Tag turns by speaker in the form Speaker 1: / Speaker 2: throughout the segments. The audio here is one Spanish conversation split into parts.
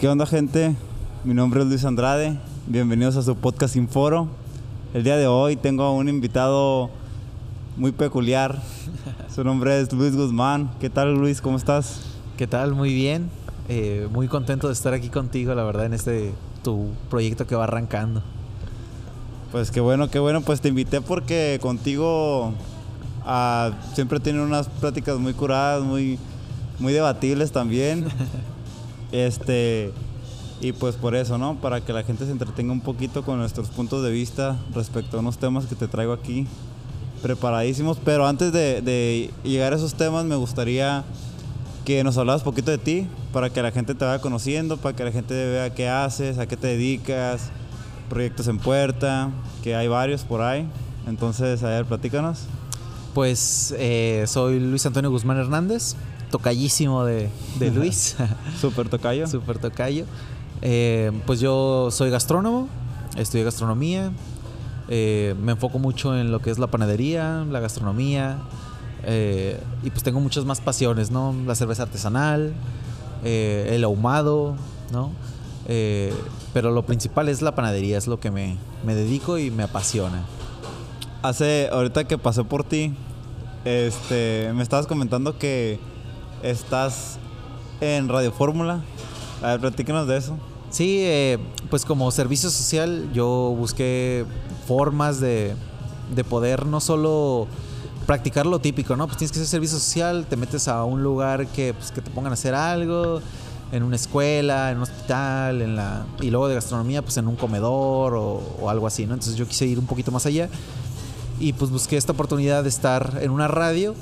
Speaker 1: ¿Qué onda gente? Mi nombre es Luis Andrade. Bienvenidos a su podcast Inforo. El día de hoy tengo a un invitado muy peculiar. Su nombre es Luis Guzmán. ¿Qué tal Luis? ¿Cómo estás?
Speaker 2: ¿Qué tal? Muy bien. Eh, muy contento de estar aquí contigo, la verdad, en este tu proyecto que va arrancando.
Speaker 1: Pues qué bueno, qué bueno. Pues te invité porque contigo ah, siempre tienen unas pláticas muy curadas, muy, muy debatibles también. este y pues por eso, ¿no? Para que la gente se entretenga un poquito con nuestros puntos de vista respecto a unos temas que te traigo aquí preparadísimos. Pero antes de, llegar a esos temas, me gustaría que nos hablaras poquito de ti, para que la gente te vaya conociendo, para que la gente vea qué haces, a qué te dedicas, proyectos en puerta, que hay varios por ahí. Entonces, a ver, platícanos.
Speaker 2: Pues eh, soy Luis Antonio Guzmán Hernández, tocallísimo de, de Luis.
Speaker 1: Super tocayo.
Speaker 2: Super tocayo. Eh, pues yo soy gastrónomo, estudié gastronomía, eh, me enfoco mucho en lo que es la panadería, la gastronomía, eh, y pues tengo muchas más pasiones, ¿no? La cerveza artesanal, el ahumado, ¿no? pero lo principal es la panadería, es lo que me, me, dedico y me apasiona.
Speaker 1: Hace, ahorita que pasé por ti, este, me estabas comentando que estás en Radio Fórmula. A ver, platícanos de eso.
Speaker 2: Sí, eh, pues como servicio social yo busqué formas de, de, poder no solo practicar lo típico, ¿no? Pues tienes que hacer servicio social, te metes a un lugar que, pues, que te pongan a hacer algo, en una escuela, en un hospital, en la y luego de gastronomía, pues en un comedor o, o algo así, ¿no? Entonces yo quise ir un poquito más allá y pues busqué esta oportunidad de estar en una radio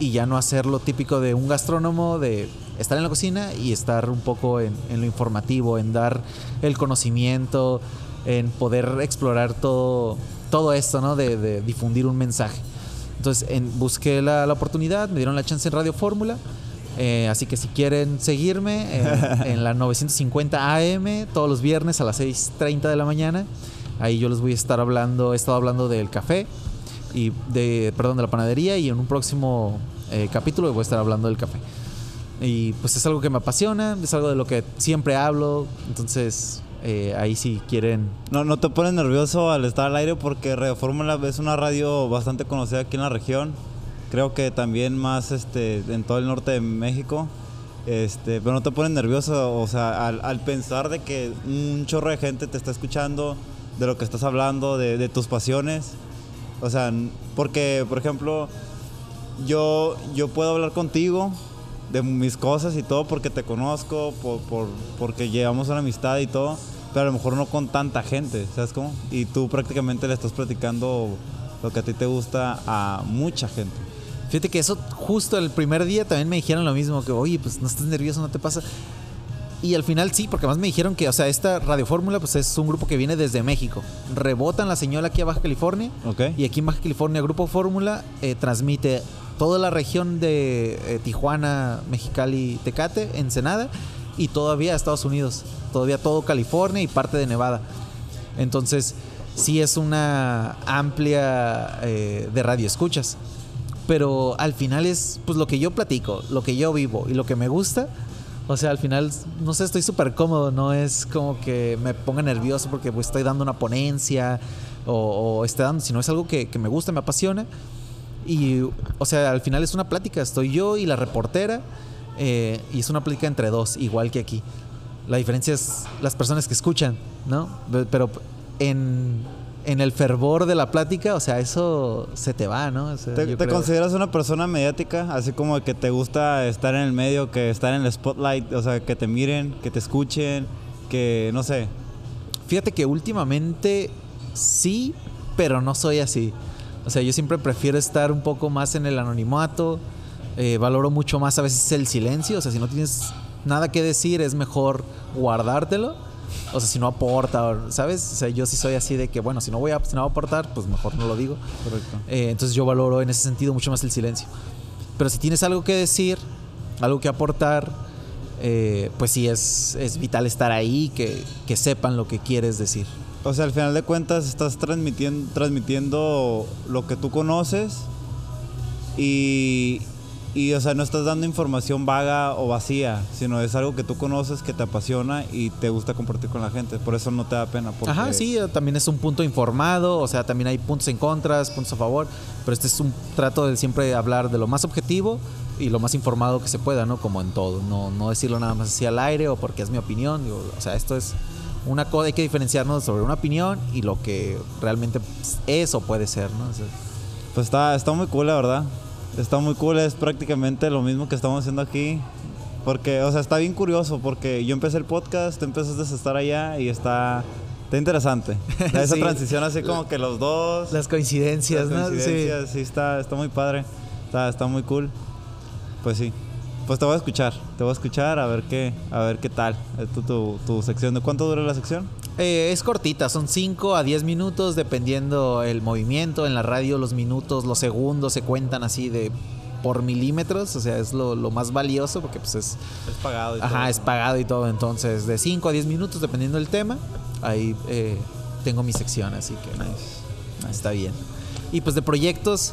Speaker 2: y ya no hacer lo típico de un gastrónomo, de estar en la cocina y estar un poco en, lo informativo, en dar el conocimiento, en poder explorar todo, todo esto, ¿no? De, difundir un mensaje. Entonces busqué la, oportunidad, me dieron la chance en Radio Fórmula. Eh, así que si quieren seguirme en, la 950 AM todos los viernes a las 6.30 de la mañana, ahí yo les voy a estar hablando, he estado hablando del café y de, perdón, de la panadería y en un próximo eh, capítulo voy a estar hablando del café. Y pues es algo que me apasiona, es algo de lo que siempre hablo, entonces eh, ahí si quieren...
Speaker 1: No, no te pones nervioso al estar al aire porque Radio Fórmula es una radio bastante conocida aquí en la región, creo que también más este, en todo el norte de México. Este, pero no te pones nervioso, o sea, al, pensar de que un chorro de gente te está escuchando, de lo que estás hablando, de, de tus pasiones. O sea, porque, por ejemplo, yo, yo puedo hablar contigo de mis cosas y todo porque te conozco, por, porque llevamos una amistad y todo, pero a lo mejor no con tanta gente, ¿sabes cómo? Y tú prácticamente le estás platicando lo que a ti te gusta a mucha gente.
Speaker 2: Fíjate que eso justo el primer día también me dijeron lo mismo, que oye, pues no estás nervioso, no te pasa. Y al final sí, porque además me dijeron que, o sea, esta Radio Fórmula pues es un grupo que viene desde México. Rebotan la señal aquí a Baja California. Y aquí en Baja California Grupo Fórmula eh, transmite toda la región de eh, Tijuana, Mexicali, Tecate, Ensenada y todavía Estados Unidos, todavía todo California y parte de Nevada. Entonces, sí es una amplia eh, de radio escuchas. Pero al final es pues lo que yo platico, lo que yo vivo y lo que me gusta. O sea, al final, no sé, estoy súper cómodo, no es como que me ponga nervioso porque pues, estoy dando una ponencia o, o esté dando, sino es algo que, que me gusta, me apasiona y, o sea, al final es una plática. Estoy yo y la reportera. Eh, y es una plática entre dos, igual que aquí. La diferencia es las personas que escuchan, ¿no? Pero en, en el fervor de la plática, o sea, eso se te va, ¿no?
Speaker 1: ¿Te, consideras una persona mediática? Así como que te gusta estar en el medio, que estar en el spotlight, o sea, que te miren, que te escuchen, que no sé.
Speaker 2: Fíjate que últimamente sí, pero no soy así. O sea, yo siempre prefiero estar un poco más en el anonimato. Eh, valoro mucho más a veces el silencio. O sea, si no tienes nada que decir, es mejor guardártelo. O sea, si no aporta, ¿sabes? O sea, yo sí soy así de que, bueno, si no voy a, aportar, pues mejor no lo digo.
Speaker 1: Correcto.
Speaker 2: Eh, entonces yo valoro en ese sentido mucho más el silencio. Pero si tienes algo que decir, algo que aportar, eh, pues sí es, es vital estar ahí, que, que sepan lo que quieres decir.
Speaker 1: O sea, al final de cuentas estás transmitiendo, transmitiendo lo que tú conoces y, y, o sea, no estás dando información vaga o vacía, sino es algo que tú conoces, que te apasiona y te gusta compartir con la gente. Por eso no te da pena.
Speaker 2: Ajá, sí, también es un punto informado, o sea, también hay puntos en contras, puntos a favor, pero este es un trato de siempre hablar de lo más objetivo y lo más informado que se pueda, ¿no? Como en todo, no, no decirlo nada más así al aire o porque es mi opinión, o sea, esto es una cosa, hay que diferenciarnos sobre una opinión y lo que realmente es o puede ser, ¿no?
Speaker 1: pues está, está muy cool, la verdad. Está muy cool, es prácticamente lo mismo que estamos haciendo aquí. Porque, o sea, está bien curioso porque yo empecé el podcast, tú empezaste a estar allá y está, está interesante. Esa transición así como que los dos.
Speaker 2: Las coincidencias,
Speaker 1: las coincidencias, sí. está, está muy padre. Está, está muy cool. Pues sí. Pues te voy a escuchar, te voy a escuchar a ver qué, a ver qué tal tu, tu, tu sección. ¿De cuánto dura la sección?
Speaker 2: Eh, es cortita, son 5 a 10 minutos dependiendo el movimiento. En la radio los minutos, los segundos se cuentan así de por milímetros, o sea, es lo, más valioso porque pues es...
Speaker 1: Es pagado
Speaker 2: y ajá, es pagado y todo. Entonces, de 5 a 10 minutos dependiendo del tema, ahí eh, tengo mi sección, así que nice. está bien. Y pues de proyectos,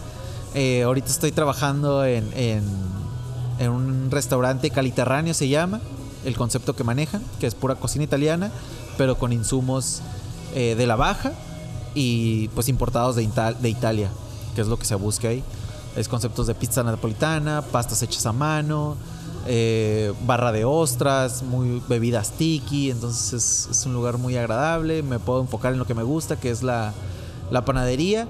Speaker 2: eh, ahorita estoy trabajando en en un restaurante caliterráneo se llama, el concepto que manejan, que es pura cocina italiana, pero con insumos eh, de la baja y pues importados de, de Italia, que es lo que se busca ahí. Es conceptos de pizza napolitana, pastas hechas a mano, eh, barra de ostras, muy bebidas tiki, entonces es, es, un lugar muy agradable, me puedo enfocar en lo que me gusta, que es la, la panadería,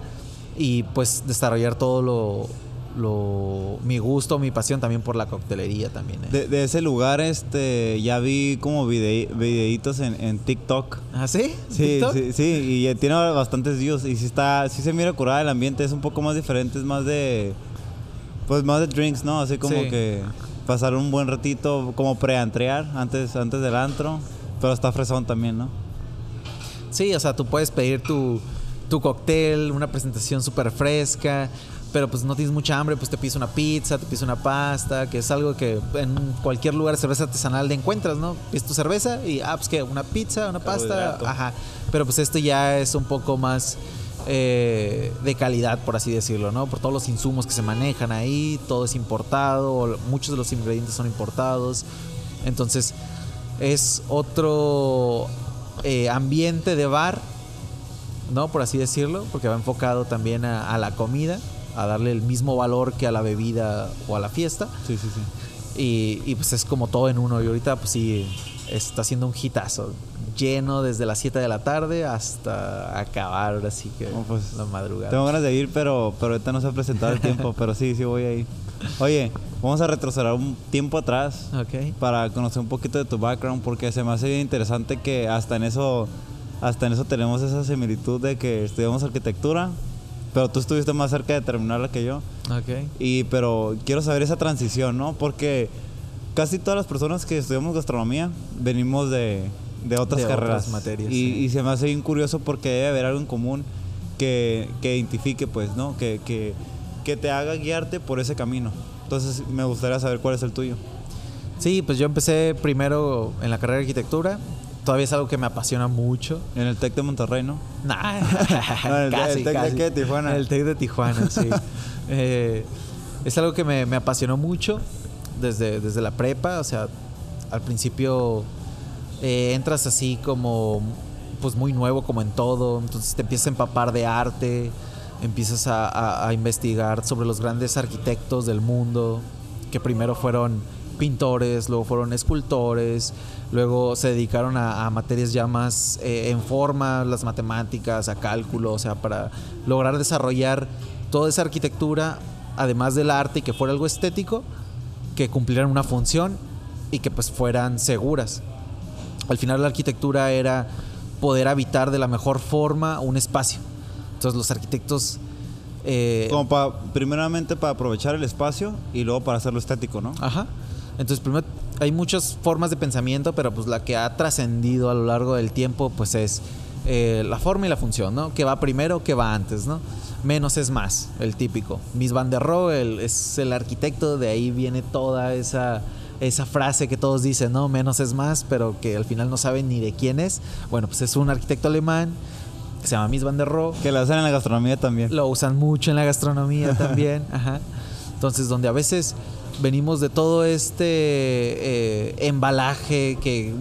Speaker 2: y pues desarrollar todo lo, lo, mi gusto, mi pasión también por la coctelería también.
Speaker 1: ¿eh? De, ese lugar, este, ya vi como videitos en, TikTok.
Speaker 2: ¿Ah, sí?
Speaker 1: Sí, sí, sí, y tiene bastantes views y sí está, sí se mira curada el ambiente, es un poco más diferente, es más de, pues más de drinks, ¿no? Así como que pasar un buen ratito, como preantrear antes, antes del antro, pero está fresón también, ¿no?
Speaker 2: Sí, o sea, tú puedes pedir tu, tu cóctel, una presentación súper fresca pero pues no tienes mucha hambre, pues te pides una pizza, te pides una pasta, que es algo que en cualquier lugar de cerveza artesanal te encuentras, ¿no? Pides tu cerveza y, ah, pues que una pizza, una pasta, ajá. Pero pues esto ya es un poco más eh, de calidad, por así decirlo, ¿no? Por todos los insumos que se manejan ahí, todo es importado, muchos de los ingredientes son importados. Entonces, es otro eh, ambiente de bar, ¿no? Por así decirlo, porque va enfocado también a la comida a darle el mismo valor que a la bebida o a la fiesta.
Speaker 1: Sí, sí, sí.
Speaker 2: Y, pues es como todo en uno. Y ahorita pues sí, está haciendo un hitazo. Lleno desde las 7 de la tarde hasta acabar, así que pues, la madrugada.
Speaker 1: Tengo ganas de ir, pero, pero ahorita no se ha presentado el tiempo, pero sí, sí voy a ir. Oye, vamos a retroceder un tiempo atrás para conocer un poquito de tu background, porque se me hace bien interesante que hasta en eso, hasta en eso tenemos esa similitud de que estudiamos arquitectura, pero tú estuviste más cerca de terminarla que yo.
Speaker 2: Ok.
Speaker 1: Y, pero quiero saber esa transición, ¿no? Porque casi todas las personas que estudiamos gastronomía venimos de, de otras carreras.
Speaker 2: materias.
Speaker 1: Y, se me hace bien curioso porque debe haber algo en común que, que identifique, pues, ¿no? Que, que, que te haga guiarte por ese camino. Entonces, me gustaría saber cuál es el tuyo.
Speaker 2: Sí, pues yo empecé primero en la carrera de arquitectura todavía es algo que me apasiona mucho.
Speaker 1: En el TEC de Monterrey, ¿no?
Speaker 2: Nah,
Speaker 1: el, casi, TEC de Tijuana.
Speaker 2: El TEC de Tijuana, sí. Eh, es algo que me, apasionó mucho desde, desde la prepa. O sea, al principio eh, entras así como, pues muy nuevo como en todo. Entonces te empiezas a empapar de arte, empiezas a investigar sobre los grandes arquitectos del mundo, que primero fueron pintores, luego fueron escultores, luego se dedicaron a, materias ya más eh, en forma, las matemáticas, a cálculo, o sea, para lograr desarrollar toda esa arquitectura, además del arte y que fuera algo estético, que cumplieran una función y que pues fueran seguras. Al final la arquitectura era poder habitar de la mejor forma un espacio. Entonces los arquitectos...
Speaker 1: Eh, Como para, primeramente para aprovechar el espacio y luego para hacerlo estético, ¿no?
Speaker 2: Ajá. Entonces, primero hay muchas formas de pensamiento, pero pues la que ha trascendido a lo largo del tiempo, pues es eh, la forma y la función, ¿no? ¿Qué va primero, qué va antes, ¿no? Menos es más, el típico. Miss Van der Rohe es el arquitecto, de ahí viene toda esa, esa frase que todos dicen, ¿no? Menos es más, pero que al final no saben ni de quién es. Bueno, pues es un arquitecto alemán que se llama Miss Van der Rohe.
Speaker 1: Que lo usan en la gastronomía también.
Speaker 2: Lo usan mucho en la gastronomía también, ajá. Entonces, donde a veces venimos de todo este eh, embalaje que,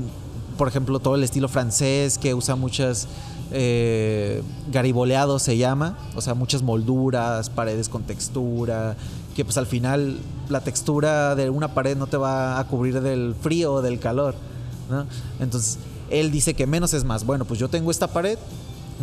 Speaker 2: por ejemplo, todo el estilo francés que usa muchas eh, gariboleado se llama, o sea, muchas molduras, paredes con textura, que pues al final la textura de una pared no te va a cubrir del frío o del calor, ¿no? Entonces, él dice que menos es más. Bueno, pues yo tengo esta pared,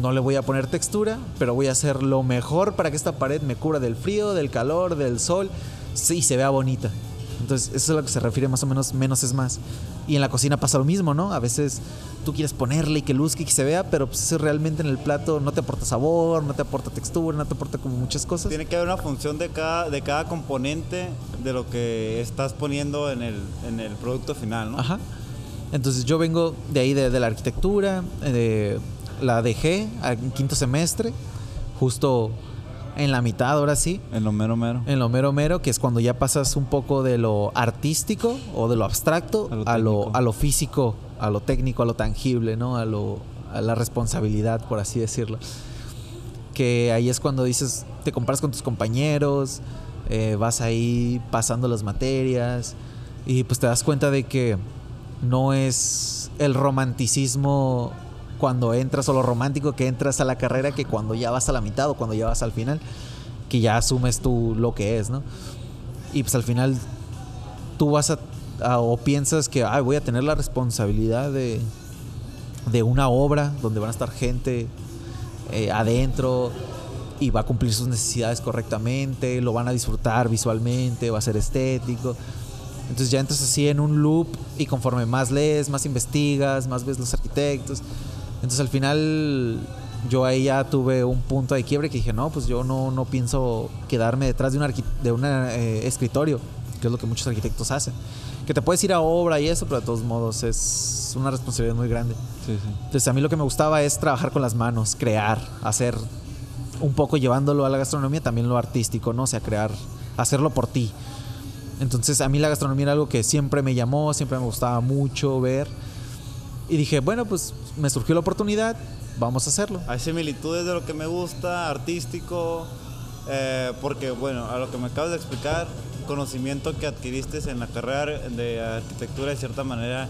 Speaker 2: no le voy a poner textura, pero voy a hacer lo mejor para que esta pared me cubra del frío, del calor, del sol, sí, se vea bonita. Entonces, eso es a lo que se refiere más o menos, menos es más. Y en la cocina pasa lo mismo, ¿no? A veces tú quieres ponerle y que luzca y que se vea, pero pues eso realmente en el plato no te aporta sabor, no te aporta textura, no te aporta como muchas cosas.
Speaker 1: Tiene que haber una función de cada, de cada componente de lo que estás poniendo en el, en el producto final, ¿no?
Speaker 2: Ajá. Entonces yo vengo de ahí de, de la arquitectura, de, la dejé en quinto semestre, justo en la mitad, ahora sí.
Speaker 1: En lo mero mero.
Speaker 2: En lo mero mero, que es cuando ya pasas un poco de lo artístico o de lo abstracto
Speaker 1: A lo
Speaker 2: a lo,
Speaker 1: técnico.
Speaker 2: a lo físico, a lo técnico, a lo tangible, ¿no? A, lo, a la responsabilidad, por así decirlo. Que ahí es cuando dices, te comparas con tus compañeros, eh, vas ahí pasando las materias y pues te das cuenta de que no es el romanticismo cuando entras o lo romántico que entras a la carrera que cuando ya vas a la mitad o cuando ya vas al final, que ya asumes tú lo que es, ¿no? Y pues al final tú vas a, a- o piensas que "Ay, voy a tener la responsabilidad de, de una obra donde van a estar gente eh, adentro y va a cumplir sus necesidades correctamente, lo van a disfrutar visualmente, va a ser estético. Entonces ya entras así en un loop y conforme más lees, más investigas, más ves los arquitectos. Entonces al final yo ahí ya tuve un punto de quiebre que dije, no, pues yo no, no pienso quedarme detrás de un, de un eh, escritorio, que es lo que muchos arquitectos hacen. Que te puedes ir a obra y eso, pero de todos modos es una responsabilidad muy grande.
Speaker 1: Sí, sí.
Speaker 2: Entonces a mí lo que me gustaba es trabajar con las manos, crear, hacer un poco llevándolo a la gastronomía, también lo artístico, ¿no? O sea, crear, hacerlo por ti. Entonces a mí la gastronomía era algo que siempre me llamó, siempre me gustaba mucho ver. Y dije, bueno, pues me surgió la oportunidad, vamos a hacerlo.
Speaker 1: Hay similitudes de lo que me gusta, artístico, eh, porque bueno, a lo que me acabas de explicar, conocimiento que adquiriste en la carrera de arquitectura de cierta manera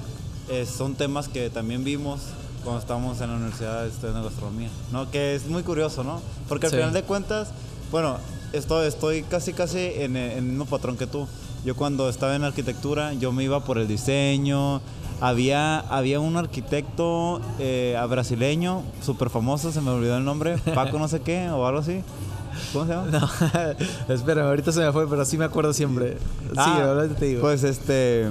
Speaker 1: eh, son temas que también vimos cuando estábamos en la universidad estudiando gastronomía, ¿no? Que es muy curioso, ¿no? Porque al
Speaker 2: Sí.
Speaker 1: final de cuentas, bueno, estoy, estoy casi casi en el, en el mismo patrón que tú. Yo cuando estaba en arquitectura, yo me iba por el diseño. Había, había un arquitecto eh, brasileño, súper famoso, se me olvidó el nombre, Paco no sé qué, o algo así. ¿Cómo se llama?
Speaker 2: No, espérame, ahorita se me fue, pero sí me acuerdo siempre. Sí,
Speaker 1: Ah,
Speaker 2: te digo.
Speaker 1: Pues este,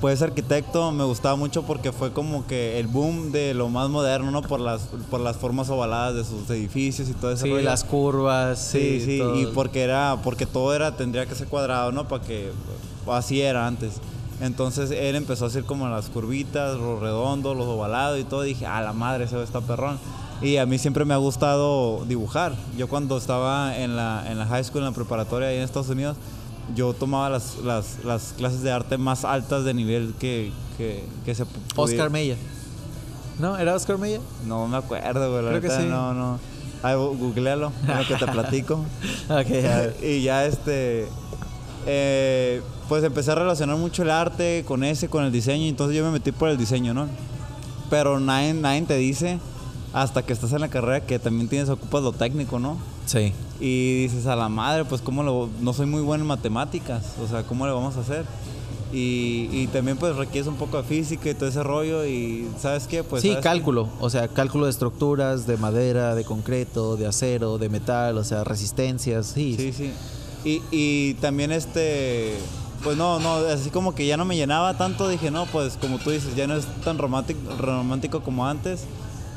Speaker 1: pues arquitecto me gustaba mucho porque fue como que el boom de lo más moderno, ¿no? Por las, por las formas ovaladas de sus edificios y todo ese
Speaker 2: sí,
Speaker 1: rollo.
Speaker 2: las curvas,
Speaker 1: Sí, sí,
Speaker 2: todo.
Speaker 1: y porque era, porque todo era, tendría que ser cuadrado, ¿no? Para que, así era antes. Entonces él empezó a hacer como las curvitas, los redondos, los ovalados y todo. Y dije, a la madre, eso está perrón. Y a mí siempre me ha gustado dibujar. Yo cuando estaba en la, en la high school, en la preparatoria ahí en Estados Unidos, yo tomaba las, las, las clases de arte más altas de nivel que, que, que se pu- pudiera.
Speaker 2: Oscar Meyer. ¿No? ¿Era Oscar Meyer?
Speaker 1: No me acuerdo, güey.
Speaker 2: Creo que sí.
Speaker 1: No, no. Ay, googlealo, lo que te platico.
Speaker 2: Ok, a ver.
Speaker 1: y ya este eh, pues empecé a relacionar mucho el arte con ese, con el diseño, y entonces yo me metí por el diseño, ¿no? Pero nadie, nadie te dice hasta que estás en la carrera que también tienes, ocupas lo técnico, ¿no?
Speaker 2: Sí.
Speaker 1: Y dices, a la madre, pues cómo lo, no soy muy bueno en matemáticas, o sea, ¿cómo le vamos a hacer? Y, y también pues requieres un poco de física y todo ese rollo y ¿sabes qué? Pues
Speaker 2: sí,
Speaker 1: ¿sabes qué?
Speaker 2: cálculo. O sea, cálculo de estructuras, de madera, de concreto, de acero, de metal, o sea, resistencias. Sí.
Speaker 1: Sí, sí. Y, y también este, pues no, no, así como que ya no me llenaba tanto, dije, no, pues como tú dices, ya no es tan romántico, romántico como antes.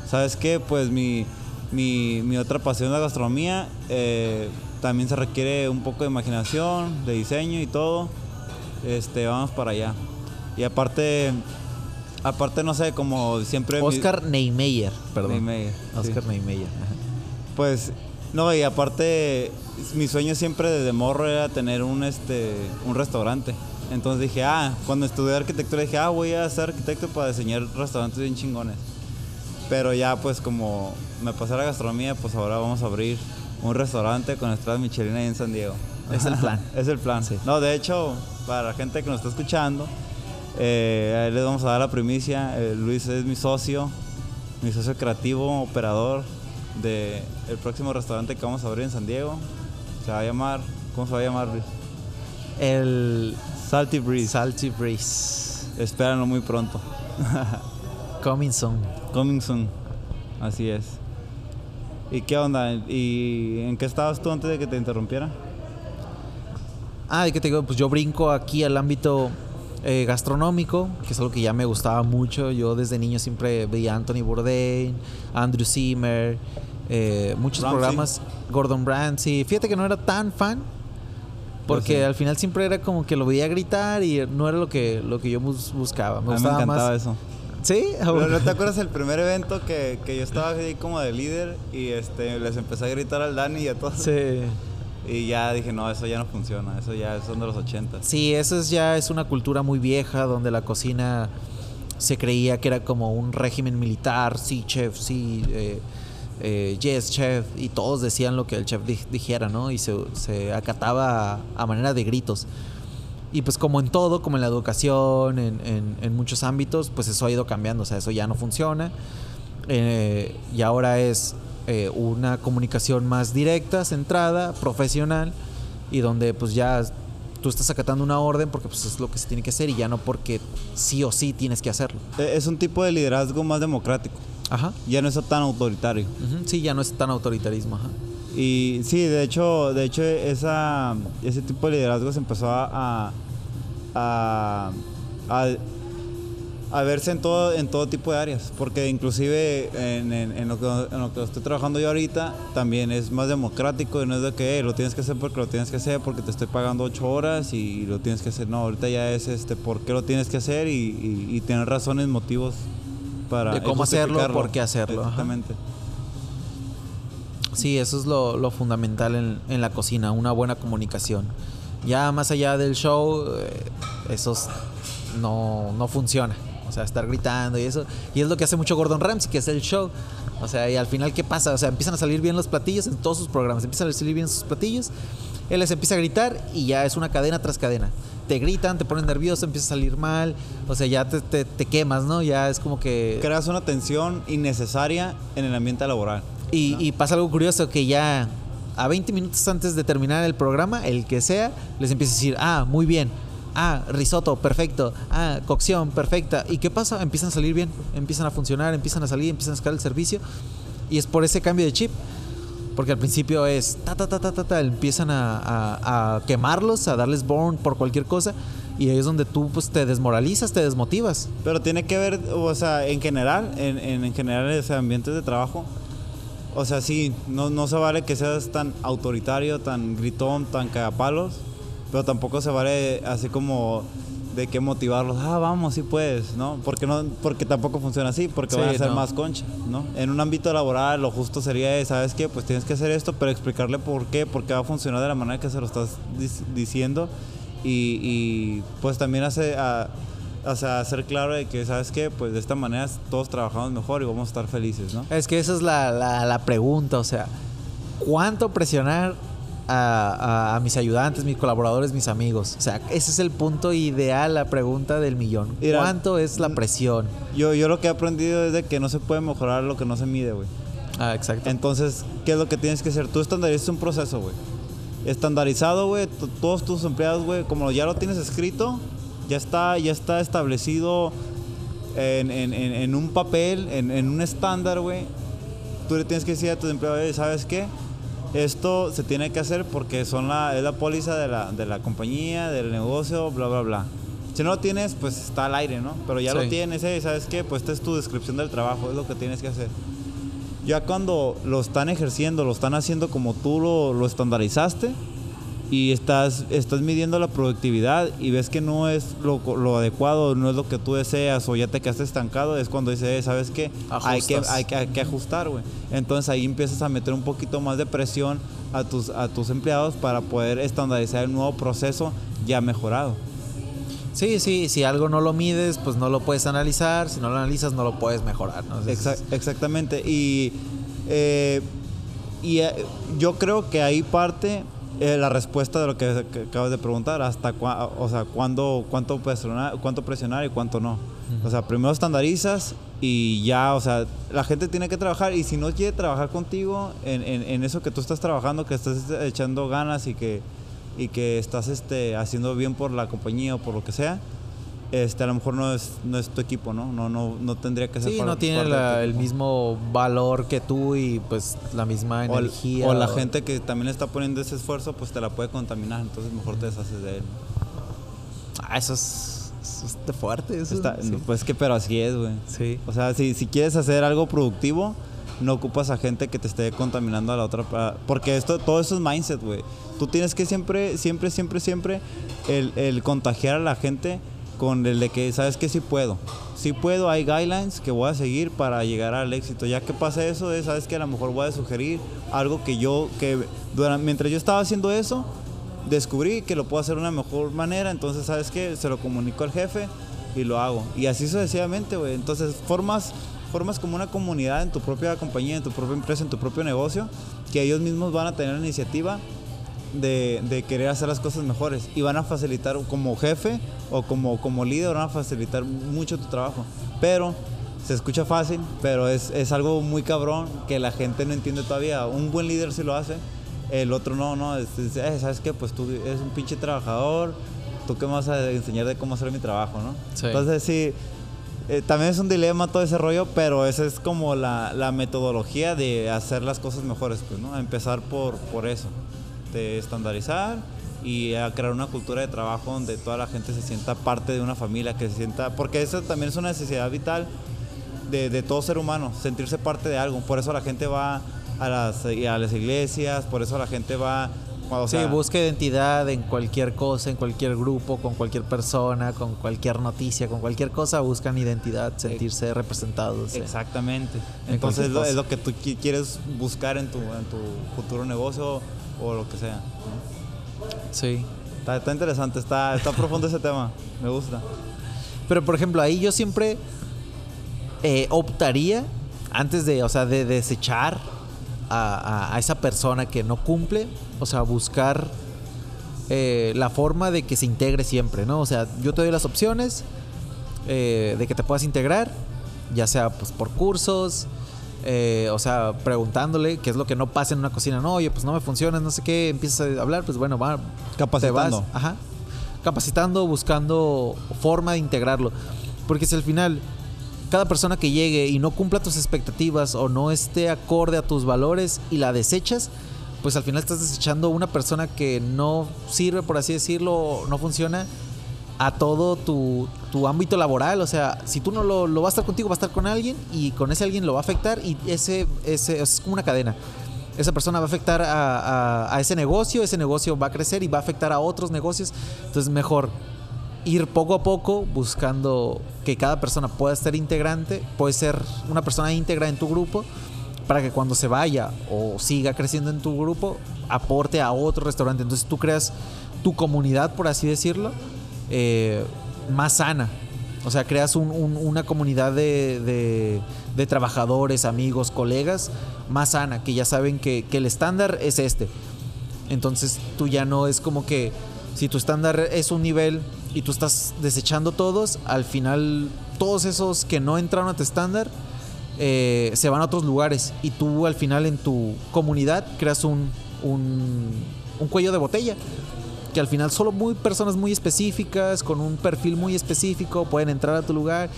Speaker 1: ¿Sabes qué? Pues mi, mi, mi otra pasión, la gastronomía, eh, también se requiere un poco de imaginación, de diseño y todo. Este, vamos para allá. Y aparte, aparte no sé, como siempre... mi-
Speaker 2: Oscar Neymeyer, perdón.
Speaker 1: Niemeyer, sí.
Speaker 2: Oscar Neymeyer.
Speaker 1: Pues, no, y aparte, mi sueño siempre desde morro era tener un, este, un restaurante. Entonces dije, ah, cuando estudié arquitectura dije, ah, voy a ser arquitecto para diseñar restaurantes bien chingones. Pero ya, pues, como me pasé a la gastronomía, pues ahora vamos a abrir un restaurante con estrellas Michelin ahí en San Diego.
Speaker 2: Es el plan.
Speaker 1: es el plan.
Speaker 2: Sí.
Speaker 1: No, de hecho, para la gente que nos está escuchando, eh, ahí les vamos a dar la primicia. Eh, Luis es mi socio, mi socio creativo, operador de el próximo restaurante que vamos a abrir en San Diego. Se va a llamar, ¿cómo se va a llamar, Luis?
Speaker 2: El
Speaker 1: Salty Breeze.
Speaker 2: Salty Breeze.
Speaker 1: Espéranlo muy pronto.
Speaker 2: Coming soon.
Speaker 1: Coming soon. Así es. ¿Y qué onda? ¿Y en qué estabas tú antes de que te interrumpiera?
Speaker 2: Ah, ¿y qué te digo? Pues yo brinco aquí al ámbito eh, gastronómico, que es algo que ya me gustaba mucho. Yo desde niño siempre veía a Anthony Bourdain, Andrew Zimmer, eh, muchos programas. Gordon Ramsay. Fíjate que no era tan fan. Porque
Speaker 1: sí.
Speaker 2: al final siempre era como que lo veía gritar y no era lo que, lo que yo bus- buscaba. Me
Speaker 1: A mí me encantaba
Speaker 2: más.
Speaker 1: eso.
Speaker 2: ¿Sí?
Speaker 1: ¿No,
Speaker 2: bueno.
Speaker 1: no te acuerdas el primer evento que, que yo estaba ahí como de líder y este les empecé a gritar al Dani y a todos?
Speaker 2: Sí.
Speaker 1: Y ya dije, no, eso ya no funciona, eso ya son de los 80.
Speaker 2: Sí, eso es ya es una cultura muy vieja donde la cocina se creía que era como un régimen militar, sí, chef, sí, eh, eh, yes, chef, y todos decían lo que el chef di- dijera, ¿no? Y se, se acataba a, a manera de gritos. Y pues como en todo, como en la educación, en, en- en muchos ámbitos, pues eso ha ido cambiando, o sea, eso ya no funciona. Eh, y ahora es eh, una comunicación más directa, centrada, profesional, y donde pues ya tú estás acatando una orden porque pues es lo que se tiene que hacer y ya no porque sí o sí tienes que hacerlo.
Speaker 1: E- Es un tipo de liderazgo más democrático,
Speaker 2: Ajá.
Speaker 1: ya no es tan autoritario.
Speaker 2: Sí, ya no es tan autoritarismo, ajá.
Speaker 1: Y sí, de hecho, de hecho esa, ese tipo de liderazgo se empezó a, a, a, a verse en todo, en todo tipo de áreas, porque inclusive en, en- en lo que, en lo que estoy trabajando yo ahorita también es más democrático y no es de que "Eh, lo tienes que hacer porque lo tienes que hacer, porque te estoy pagando ocho horas y lo tienes que hacer. No, ahorita ya es este por qué lo tienes que hacer y, y, y tener razones, motivos para
Speaker 2: De cómo hacerlo, por qué hacerlo, ajá.
Speaker 1: Exactamente.
Speaker 2: Sí, eso es lo, lo fundamental en, en la cocina, una buena comunicación. Ya más allá del show, eh, eso es- no, no funciona. O sea, estar gritando y eso. Y es lo que hace mucho Gordon Ramsay, que es el show. O sea, y al final, ¿qué pasa? O sea, empiezan a salir bien los platillos en todos sus programas. Empiezan a salir bien sus platillos. Él les empieza a gritar y ya es una cadena tras cadena. Te gritan, te ponen nervioso, empieza a salir mal. O sea, ya te, te- te quemas, ¿no? Ya es como que...
Speaker 1: Creas una tensión innecesaria en el ambiente laboral.
Speaker 2: Y, y pasa algo curioso que ya a 20 minutos antes de terminar el programa, el que sea, les empieza a decir, ah, muy bien. Ah, risotto, perfecto. Ah, cocción, perfecta. ¿Y qué pasa? Empiezan a salir bien, empiezan a funcionar, empiezan a salir, empiezan a sacar el servicio. Y es por ese cambio de chip. Porque al principio es ta ta ta ta ta, ta, empiezan a, quemarlos, a darles burn por cualquier cosa. Y ahí es donde tú pues, te desmoralizas, te desmotivas.
Speaker 1: Pero tiene que ver, o sea, en general, en, en, en general, ese ambientes de trabajo. O sea, sí, no, no se vale que seas tan autoritario, tan gritón, tan cagapalos. Pero tampoco se vale así como de que motivarlos. Ah, vamos, sí puedes, ¿no? Porque, no, porque tampoco funciona así, porque
Speaker 2: Sí,
Speaker 1: van a ser
Speaker 2: no.
Speaker 1: más concha, ¿no? En un ámbito laboral, lo justo sería, ¿sabes qué? Pues tienes que hacer esto, pero explicarle por qué, por qué va a funcionar de la manera que se lo estás diciendo. Y, y, pues también hace, a, o sea, hacer claro de que, ¿sabes qué? Pues de esta manera todos trabajamos mejor y vamos a estar felices, ¿no?
Speaker 2: Es que esa es la, la- la pregunta, o sea, ¿cuánto presionar a, a- a mis ayudantes, mis colaboradores, mis amigos? O sea, ese es el punto ideal, la pregunta del millón.
Speaker 1: Mira,
Speaker 2: ¿Cuánto es la presión?
Speaker 1: Yo, yo lo que he aprendido es de que no se puede mejorar lo que no se mide, güey.
Speaker 2: Ah, exacto.
Speaker 1: Entonces, ¿qué es lo que tienes que hacer? Tú estandarizas un proceso, güey. Estandarizado, güey, todos tus empleados, güey, como ya lo tienes escrito, ya está, ya está establecido en, en- en- en un papel, en, un estándar, güey. Tú le tienes que decir a tus empleados, "Oye, ¿sabes qué? Esto se tiene que hacer porque son la, es la póliza de la, de la compañía, del negocio, bla, bla, bla. Si no lo tienes, pues está al aire, ¿no? Pero ya lo tienes, ¿eh? ¿sabes qué? Pues esta es tu descripción del trabajo, es lo que tienes que hacer. Ya cuando lo están ejerciendo, lo están haciendo como tú lo, lo estandarizaste y estás, estás midiendo la productividad y ves que no es lo, lo adecuado, no es lo que tú deseas o ya te quedaste estancado, es cuando dices, "Eh, ¿sabes qué? Hay que, hay, que, hay que ajustar, güey. Entonces ahí empiezas a meter un poquito más de presión a tus, a tus empleados para poder estandarizar el nuevo proceso ya mejorado.
Speaker 2: Sí, sí, si algo no lo mides, pues no lo puedes analizar, si no lo analizas no lo puedes mejorar. ¿no? Entonces,
Speaker 1: Exac- exactamente. Y, eh, y eh, yo creo que ahí parte eh, la respuesta de lo que, que acabas de preguntar, hasta cua- o sea, cuándo, cuánto presionar, cuánto presionar y cuánto no. O sea, primero estandarizas y ya, o sea, la gente tiene que trabajar y si no quiere trabajar contigo en, en- en eso que tú estás trabajando, que estás echando ganas y que, y que estás este, haciendo bien por la compañía o por lo que sea, este, a lo mejor no es, no es tu equipo, ¿no? No, no, no tendría que ser
Speaker 2: Sí, no tiene la- el mismo valor que tú y pues la misma
Speaker 1: O, el-
Speaker 2: energía.
Speaker 1: o la gente que también está poniendo ese esfuerzo, pues te la puede contaminar, entonces mejor te deshaces de él.
Speaker 2: Ah, eso es, eso es fuerte. Eso,
Speaker 1: Está-
Speaker 2: sí.
Speaker 1: Pues que, pero así es, güey.
Speaker 2: Sí.
Speaker 1: O sea, si, si quieres hacer algo productivo, no ocupas a gente que te esté contaminando a la otra. Porque esto, todo eso es mindset, güey. Tú tienes que siempre, siempre, siempre, siempre el, el contagiar a la gente con el de que, ¿sabes que Sí puedo. Sí puedo, hay guidelines que voy a seguir para llegar al éxito. Ya que pasa eso, de, ¿sabes que A lo mejor voy a sugerir algo que yo, que durante, mientras yo estaba haciendo eso, descubrí que lo puedo hacer de una mejor manera, entonces, ¿sabes qué? Se lo comunico al jefe y lo hago. Y así sucesivamente, güey. Entonces, formas, formas como una comunidad en tu propia compañía, en tu propia empresa, en tu propio negocio, que ellos mismos van a tener la iniciativa de, de querer hacer las cosas mejores y van a facilitar como jefe o como, como líder, van a facilitar mucho tu trabajo. Pero se escucha fácil, pero es, es algo muy cabrón que la gente no entiende todavía. Un buen líder sí lo hace, el otro no, no. es- es, eh, ¿Sabes qué? Pues tú eres un pinche trabajador, tú qué me vas a enseñar de cómo hacer mi trabajo, ¿no?
Speaker 2: Sí.
Speaker 1: Entonces sí, eh, también es un dilema todo ese rollo, pero esa es como la, la metodología de hacer las cosas mejores, pues, ¿no? Empezar por, por eso, de estandarizar y a crear una cultura de trabajo donde toda la gente se sienta parte de una familia, que se sienta, porque eso también es una necesidad vital de, de todo ser humano, sentirse parte de algo. Por eso la gente va a las, a las iglesias, por eso la gente va... O
Speaker 2: Sí,
Speaker 1: sea,
Speaker 2: busca identidad en cualquier cosa, en cualquier grupo, con cualquier persona, con cualquier noticia, con cualquier cosa, buscan identidad, sentirse representados. eh.
Speaker 1: Exactamente.
Speaker 2: En
Speaker 1: Entonces es lo, es lo que tú qui- quieres buscar en tu, en tu futuro negocio o lo que sea. ¿no?
Speaker 2: Sí.
Speaker 1: Está, está interesante, está, está profundo ese tema. Me gusta.
Speaker 2: Pero por ejemplo, ahí yo siempre eh, optaría, antes de, o sea, de desechar a, a- a esa persona que no cumple, o sea, buscar eh, la forma de que se integre siempre, ¿no? O sea, yo te doy las opciones eh, de que te puedas integrar, ya sea pues por cursos, eh, o sea, preguntándole qué es lo que no pasa en una cocina. No, oye, pues no me funciona, no sé qué, empiezas a hablar, pues bueno, va,
Speaker 1: Capacitando.
Speaker 2: te vas, ajá, capacitando, buscando forma de integrarlo. Porque si al final cada persona que llegue y no cumpla tus expectativas o no esté acorde a tus valores y la desechas, pues al final estás desechando una persona que no sirve, por así decirlo, no funciona a todo tu, tu ámbito laboral. O sea, si tú no lo, lo va a estar contigo, va a estar con alguien y con ese alguien lo va a afectar y ese, ese es como una cadena. Esa persona va a afectar a, a- ese negocio, ese negocio va a crecer y va a afectar a otros negocios. Entonces, mejor ir poco a poco buscando que cada persona pueda estar integrante, puede ser una persona íntegra en tu grupo para que cuando se vaya o siga creciendo en tu grupo aporte a otro restaurante. Entonces tú creas tu comunidad, por así decirlo, eh, más sana. O sea, creas un- un- una comunidad de, trabajadores, amigos, colegas más sana, que ya saben que, el estándar es este. Entonces tú ya no es como que si tu estándar es un nivel y tú estás desechando todos, al final todos esos que no entraron a tu estándar eh, se van a otros lugares y tú al final en tu comunidad creas un cuello de botella que al final solo muy personas muy específicas con un perfil muy específico pueden entrar a tu lugar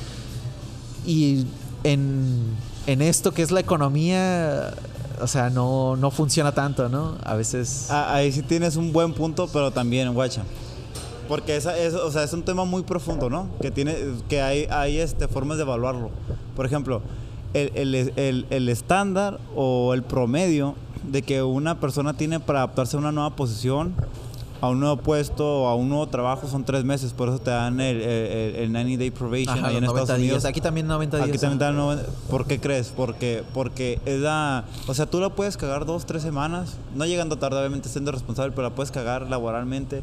Speaker 2: y en, en esto que es la economía o sea no, no funciona tanto no a veces
Speaker 1: Ah, Ahí sí tienes un buen punto, pero también, guacha. Porque esa es, o sea, es un tema muy profundo, ¿no? Que tiene, que hay, hay este, formas de evaluarlo. Por ejemplo, el, el- el- el estándar o el promedio de que una persona tiene para adaptarse a una nueva posición, a un nuevo puesto o a un nuevo trabajo son tres meses. Por eso te dan el, el, el 90 day probation
Speaker 2: Ajá,
Speaker 1: ahí en
Speaker 2: los 90
Speaker 1: Estados Unidos.
Speaker 2: días. Aquí también 90 días.
Speaker 1: Aquí también te dan 90 ¿Por qué crees? Porque, porque es la... O sea, tú la puedes cagar dos, tres semanas, no llegando tarde, obviamente siendo responsable, pero la puedes cagar laboralmente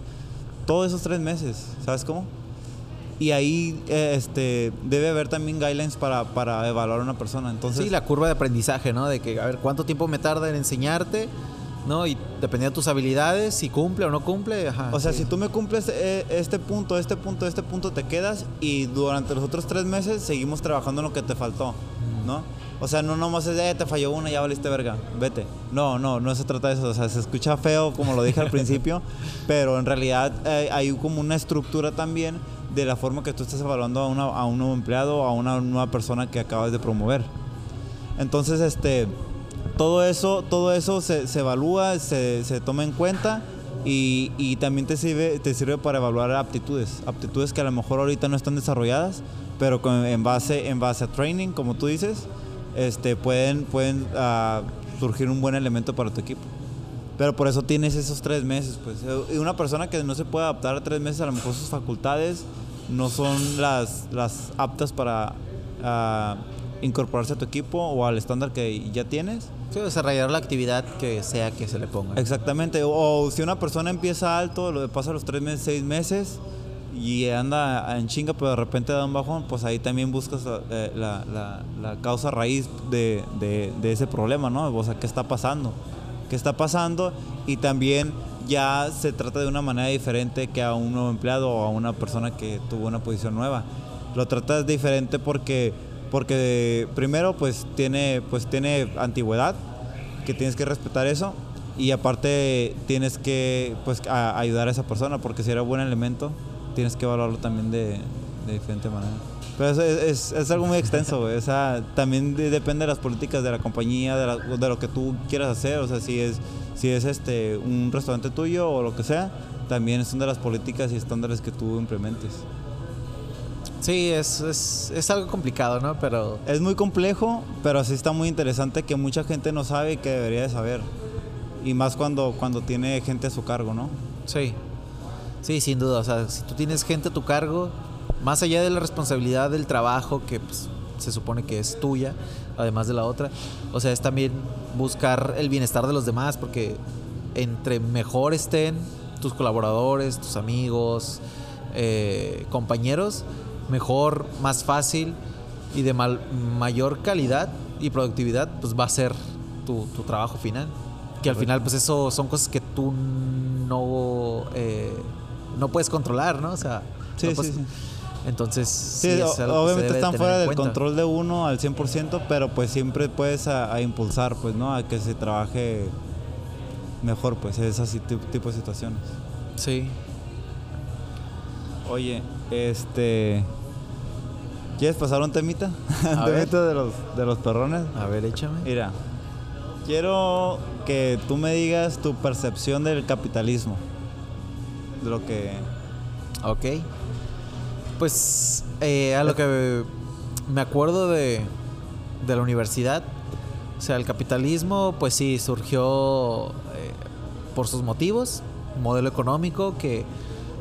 Speaker 1: todos esos tres meses, ¿sabes cómo? Y ahí eh, este, debe haber también guidelines para, para evaluar a una persona. Entonces,
Speaker 2: Sí, la curva de aprendizaje, ¿no? De que, a ver, ¿cuánto tiempo me tarda en enseñarte? ¿No? Y dependiendo de tus habilidades, si cumple o no cumple, ajá.
Speaker 1: O sea,
Speaker 2: sí.
Speaker 1: si tú me cumples eh, este punto, este punto, este punto, te quedas y durante los otros tres meses seguimos trabajando en lo que te faltó, ¿no? O sea, no nomás es, eh, te falló una, ya valiste verga, vete. No, no, no se trata de eso. O sea, se escucha feo, como lo dije al principio, pero en realidad eh, hay como una estructura también de la forma que tú estás evaluando a, una, a un nuevo empleado o a una nueva persona que acabas de promover. Entonces, este, todo eso, todo eso se, se evalúa, se, se, toma en cuenta y, y, también te sirve, te sirve para evaluar aptitudes. Aptitudes que a lo mejor ahorita no están desarrolladas, pero con, en, base, en base a training, como tú dices, este, pueden, pueden uh, surgir un buen elemento para tu equipo. Pero por eso tienes esos tres meses. Pues. Y una persona que no se puede adaptar a tres meses, a lo mejor sus facultades no son las, las aptas para uh, incorporarse a tu equipo o al estándar que ya tienes.
Speaker 2: Sí, desarrollar la actividad que sea que se le ponga.
Speaker 1: Exactamente. O, o si una persona empieza alto, lo pasa los tres meses, seis meses y anda en chinga, pero de repente da un bajón, pues ahí también buscas eh, la, la, la, causa raíz de, de, de, ese problema, ¿no? O sea, ¿qué está pasando? ¿Qué está pasando? Y también ya se trata de una manera diferente que a un nuevo empleado o a una persona que tuvo una posición nueva. Lo tratas diferente porque, porque primero pues tiene, pues tiene antigüedad, que tienes que respetar eso. Y aparte tienes que pues, a, ayudar a esa persona porque si era buen elemento, tienes que evaluarlo también de, de diferente manera. Pero es, es, es, algo muy extenso. O sea, también de, depende de las políticas de la compañía, de, la, de, lo que tú quieras hacer. O sea, si es, si es este, un restaurante tuyo o lo que sea, también son de las políticas y estándares que tú implementes.
Speaker 2: Sí, es, es, es algo complicado, ¿no? Pero...
Speaker 1: Es muy complejo, pero sí está muy interesante que mucha gente no sabe y que debería de saber. Y más cuando, cuando tiene gente a su cargo, ¿no?
Speaker 2: Sí. Sí, sin duda. O sea, si tú tienes gente a tu cargo, más allá de la responsabilidad del trabajo, que pues, se supone que es tuya, además de la otra, o sea, es también buscar el bienestar de los demás, porque entre mejor estén tus colaboradores, tus amigos, eh, compañeros, mejor, más fácil y de mal, mayor calidad y productividad, pues va a ser tu, tu trabajo final. Que al final, pues eso son cosas que tú no, eh, no puedes controlar, ¿no? O sea,
Speaker 1: sí,
Speaker 2: no puedes,
Speaker 1: sí, sí.
Speaker 2: Entonces,
Speaker 1: sí, sí obviamente están fuera del control de uno al 100%, pero pues siempre puedes a, a, impulsar, pues, ¿no? A que se trabaje mejor, pues, ese tipo de situaciones.
Speaker 2: Sí.
Speaker 1: Oye, este... ¿Quieres pasar un temita?
Speaker 2: A
Speaker 1: ¿Un temita de los, de los perrones?
Speaker 2: A ver, échame.
Speaker 1: Mira, quiero que tú me digas tu percepción del capitalismo. De lo que...
Speaker 2: Ok. Pues eh, a lo que me acuerdo de, de, la universidad, o sea, el capitalismo, pues sí, surgió eh, por sus motivos, un modelo económico que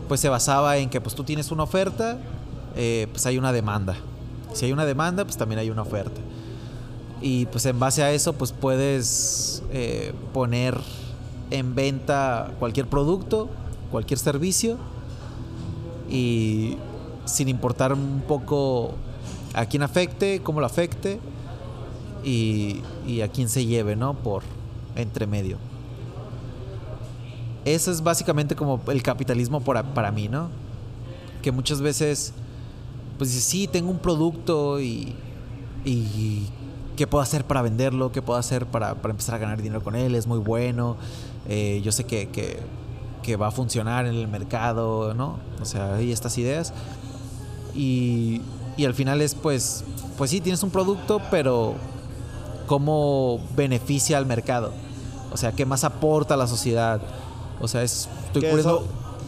Speaker 2: pues se basaba en que pues tú tienes una oferta, eh, pues hay una demanda. Si hay una demanda, pues también hay una oferta. Y pues en base a eso, pues puedes eh, poner en venta cualquier producto, cualquier servicio y sin importar un poco a quién afecte, cómo lo afecte y, a quién se lleve, ¿no? Por entre medio. Eso es básicamente como el capitalismo para, para mí, ¿no? Que muchas veces, pues dices, sí, tengo un producto y, y qué puedo hacer para venderlo, qué puedo hacer para, para empezar a ganar dinero con él, es muy bueno, eh, yo sé que, que, que va a funcionar en el mercado, ¿no? O sea, hay estas ideas. Y, y, al final es pues, pues sí, tienes un producto, pero ¿cómo beneficia al mercado? O sea, ¿qué más aporta a la sociedad? O sea, es... Estoy
Speaker 1: que, eso,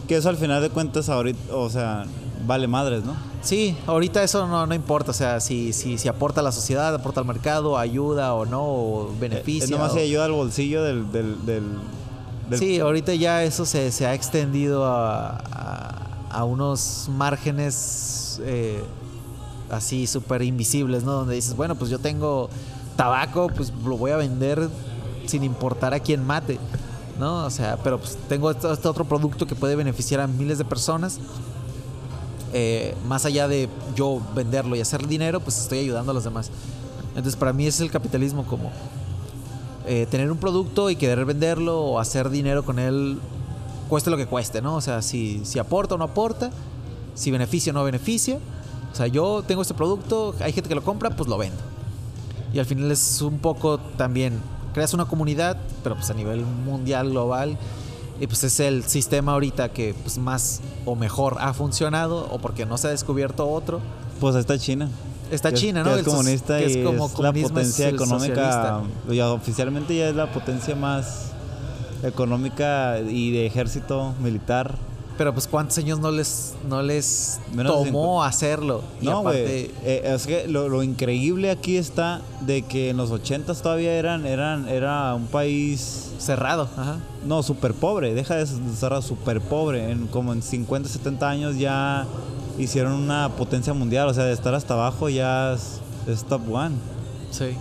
Speaker 1: que eso al final de cuentas ahorita, o sea, vale madres, ¿no?
Speaker 2: Sí, ahorita eso no, no importa, o sea, si, si, si aporta a la sociedad, aporta al mercado, ayuda o no, o beneficia.
Speaker 1: Eh, nomás
Speaker 2: o...
Speaker 1: si ayuda al bolsillo del... del, del,
Speaker 2: del... Sí, ahorita ya eso se, se ha extendido a, a, a unos márgenes eh, así súper invisibles, ¿no? Donde dices, bueno, pues yo tengo tabaco, pues lo voy a vender sin importar a quién mate, ¿no? O sea, pero pues tengo este otro producto que puede beneficiar a miles de personas. Eh, más allá de yo venderlo y hacer dinero, pues estoy ayudando a los demás. Entonces, para mí es el capitalismo como eh, tener un producto y querer venderlo o hacer dinero con él, cueste lo que cueste, ¿no? O sea, si, si aporta o no aporta, si beneficia o no beneficia. O sea, yo tengo este producto, hay gente que lo compra, pues lo vendo. Y al final es un poco también, creas una comunidad, pero pues a nivel mundial, global. Y pues es el sistema ahorita que pues más o mejor ha funcionado o porque no se ha descubierto otro.
Speaker 1: Pues está China.
Speaker 2: Está
Speaker 1: que es-
Speaker 2: China,
Speaker 1: que
Speaker 2: ¿no?
Speaker 1: es
Speaker 2: El sos-
Speaker 1: comunista
Speaker 2: que es
Speaker 1: y
Speaker 2: como
Speaker 1: es la
Speaker 2: es
Speaker 1: potencia económica. Ya oficialmente ya es la potencia más económica y de ejército militar.
Speaker 2: Pero pues cuántos años no les, no les
Speaker 1: Menos
Speaker 2: tomó hacerlo. Y
Speaker 1: No, güey.
Speaker 2: aparte,
Speaker 1: eh, es que lo, lo increíble aquí está de que en los 80 todavía eran, eran, era un país
Speaker 2: cerrado. Ajá.
Speaker 1: No, súper pobre, deja de ser súper pobre. En, como en 50, 70 años ya hicieron una potencia mundial. O sea, de estar hasta abajo ya es, es top one.
Speaker 2: Sí.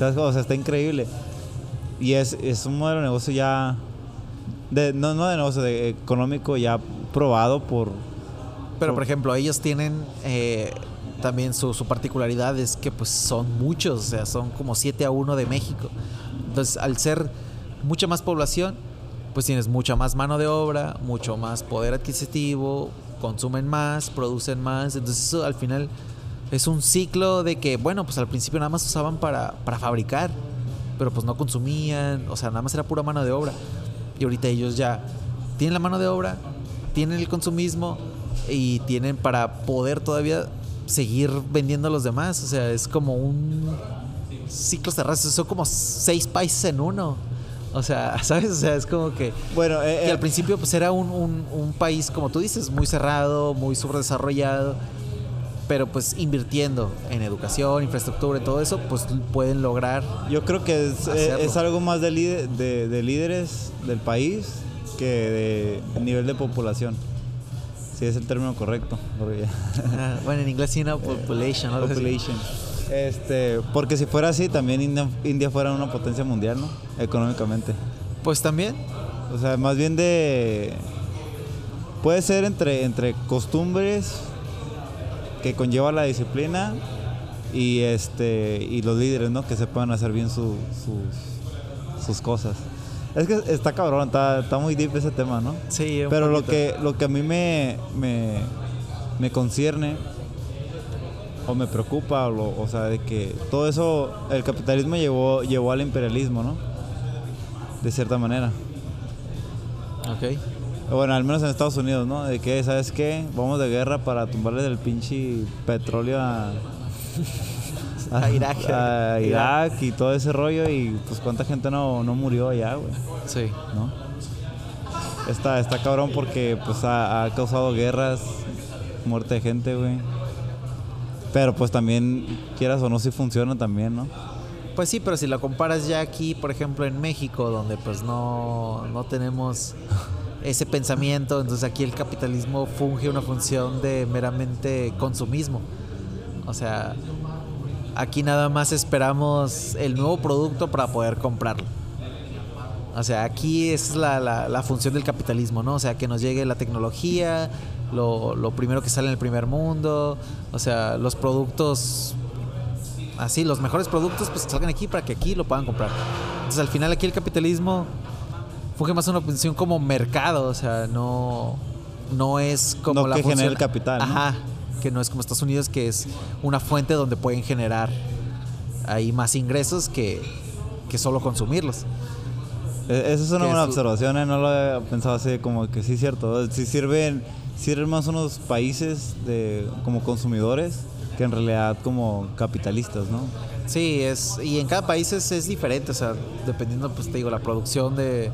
Speaker 1: O sea, está increíble. Y es, es un modelo de negocio ya. De, no, no de negocio, de económico ya probado por.
Speaker 2: Pero por ejemplo, ellos tienen eh, también su, su particularidad es que pues son muchos, o sea, son como 7 a 1 de México. Entonces, al ser mucha más población, pues tienes mucha más mano de obra, mucho más poder adquisitivo, consumen más, producen más. Entonces, eso al final es un ciclo de que, bueno, pues al principio nada más usaban para, para fabricar, pero pues no consumían, o sea, nada más era pura mano de obra. Y ahorita ellos ya tienen la mano de obra, tienen el consumismo y tienen para poder todavía seguir vendiendo a los demás. O sea, es como un ciclo cerrado. Son como seis países en uno. O sea, ¿sabes? O sea, es como que,
Speaker 1: Bueno, eh,
Speaker 2: que
Speaker 1: eh,
Speaker 2: al principio pues era un, un- un país, como tú dices, muy cerrado, muy subdesarrollado. Pero pues invirtiendo en educación, infraestructura y todo eso, pues pueden lograr
Speaker 1: yo creo que es, eh, es algo más de, líder- de, de líderes del país que de nivel de población. Si es el término correcto.
Speaker 2: Ah, bueno, en inglés sí, ¿no? Population. algo así.
Speaker 1: Population. Este, porque si fuera así, también India, India fuera una potencia mundial, ¿no? Económicamente.
Speaker 2: Pues también.
Speaker 1: O sea, más bien de. Puede ser entre, entre costumbres que conlleva la disciplina y este y los líderes, ¿no? Que se puedan hacer bien su- sus, sus cosas. Es que está cabrón, está, está muy deep ese tema, ¿no?
Speaker 2: Sí,
Speaker 1: Pero lo
Speaker 2: poquito.
Speaker 1: que, lo que a mí me, me, me concierne o me preocupa, o, lo- o sea, de que todo eso, el capitalismo llevó, llevó al imperialismo, ¿no? De cierta manera.
Speaker 2: Ok.
Speaker 1: Bueno, al menos en Estados Unidos, ¿no? De que, ¿sabes qué? Vamos de guerra para tumbarle del pinche petróleo a,
Speaker 2: A Irak.
Speaker 1: a Irak y todo ese rollo y pues cuánta gente no, no murió allá, güey,
Speaker 2: Sí.
Speaker 1: ¿no? Está, está cabrón porque pues ha, ha causado guerras, muerte de gente, güey. Pero pues también, quieras o no, sí funciona también, ¿no?
Speaker 2: Pues sí, pero si lo comparas ya aquí, por ejemplo, en México, donde pues no, no tenemos ese pensamiento, entonces aquí el capitalismo funge una función de meramente consumismo. O sea, aquí nada más esperamos el nuevo producto para poder comprarlo. O sea, aquí es la, la- función del capitalismo, ¿no? O sea, que nos llegue la tecnología, lo, lo primero que sale en el primer mundo, o sea, los productos así, los mejores productos pues salgan aquí para que aquí lo puedan comprar. Entonces al final aquí el capitalismo funge más una función como mercado, o sea, no, no es como
Speaker 1: No
Speaker 2: la
Speaker 1: que
Speaker 2: función-
Speaker 1: el capital, ¿no?
Speaker 2: Ajá, que no es como Estados Unidos que es una fuente donde pueden generar ahí más ingresos que, que solo consumirlos.
Speaker 1: E- Esa es una buena
Speaker 2: es-
Speaker 1: observación, ¿eh? no lo había pensado así, como que sí es cierto. Sí sirven, sirven más unos países de, como consumidores que en realidad como capitalistas, ¿no?
Speaker 2: Sí, es y en cada país es, es diferente, o sea, dependiendo, pues te digo, la producción de,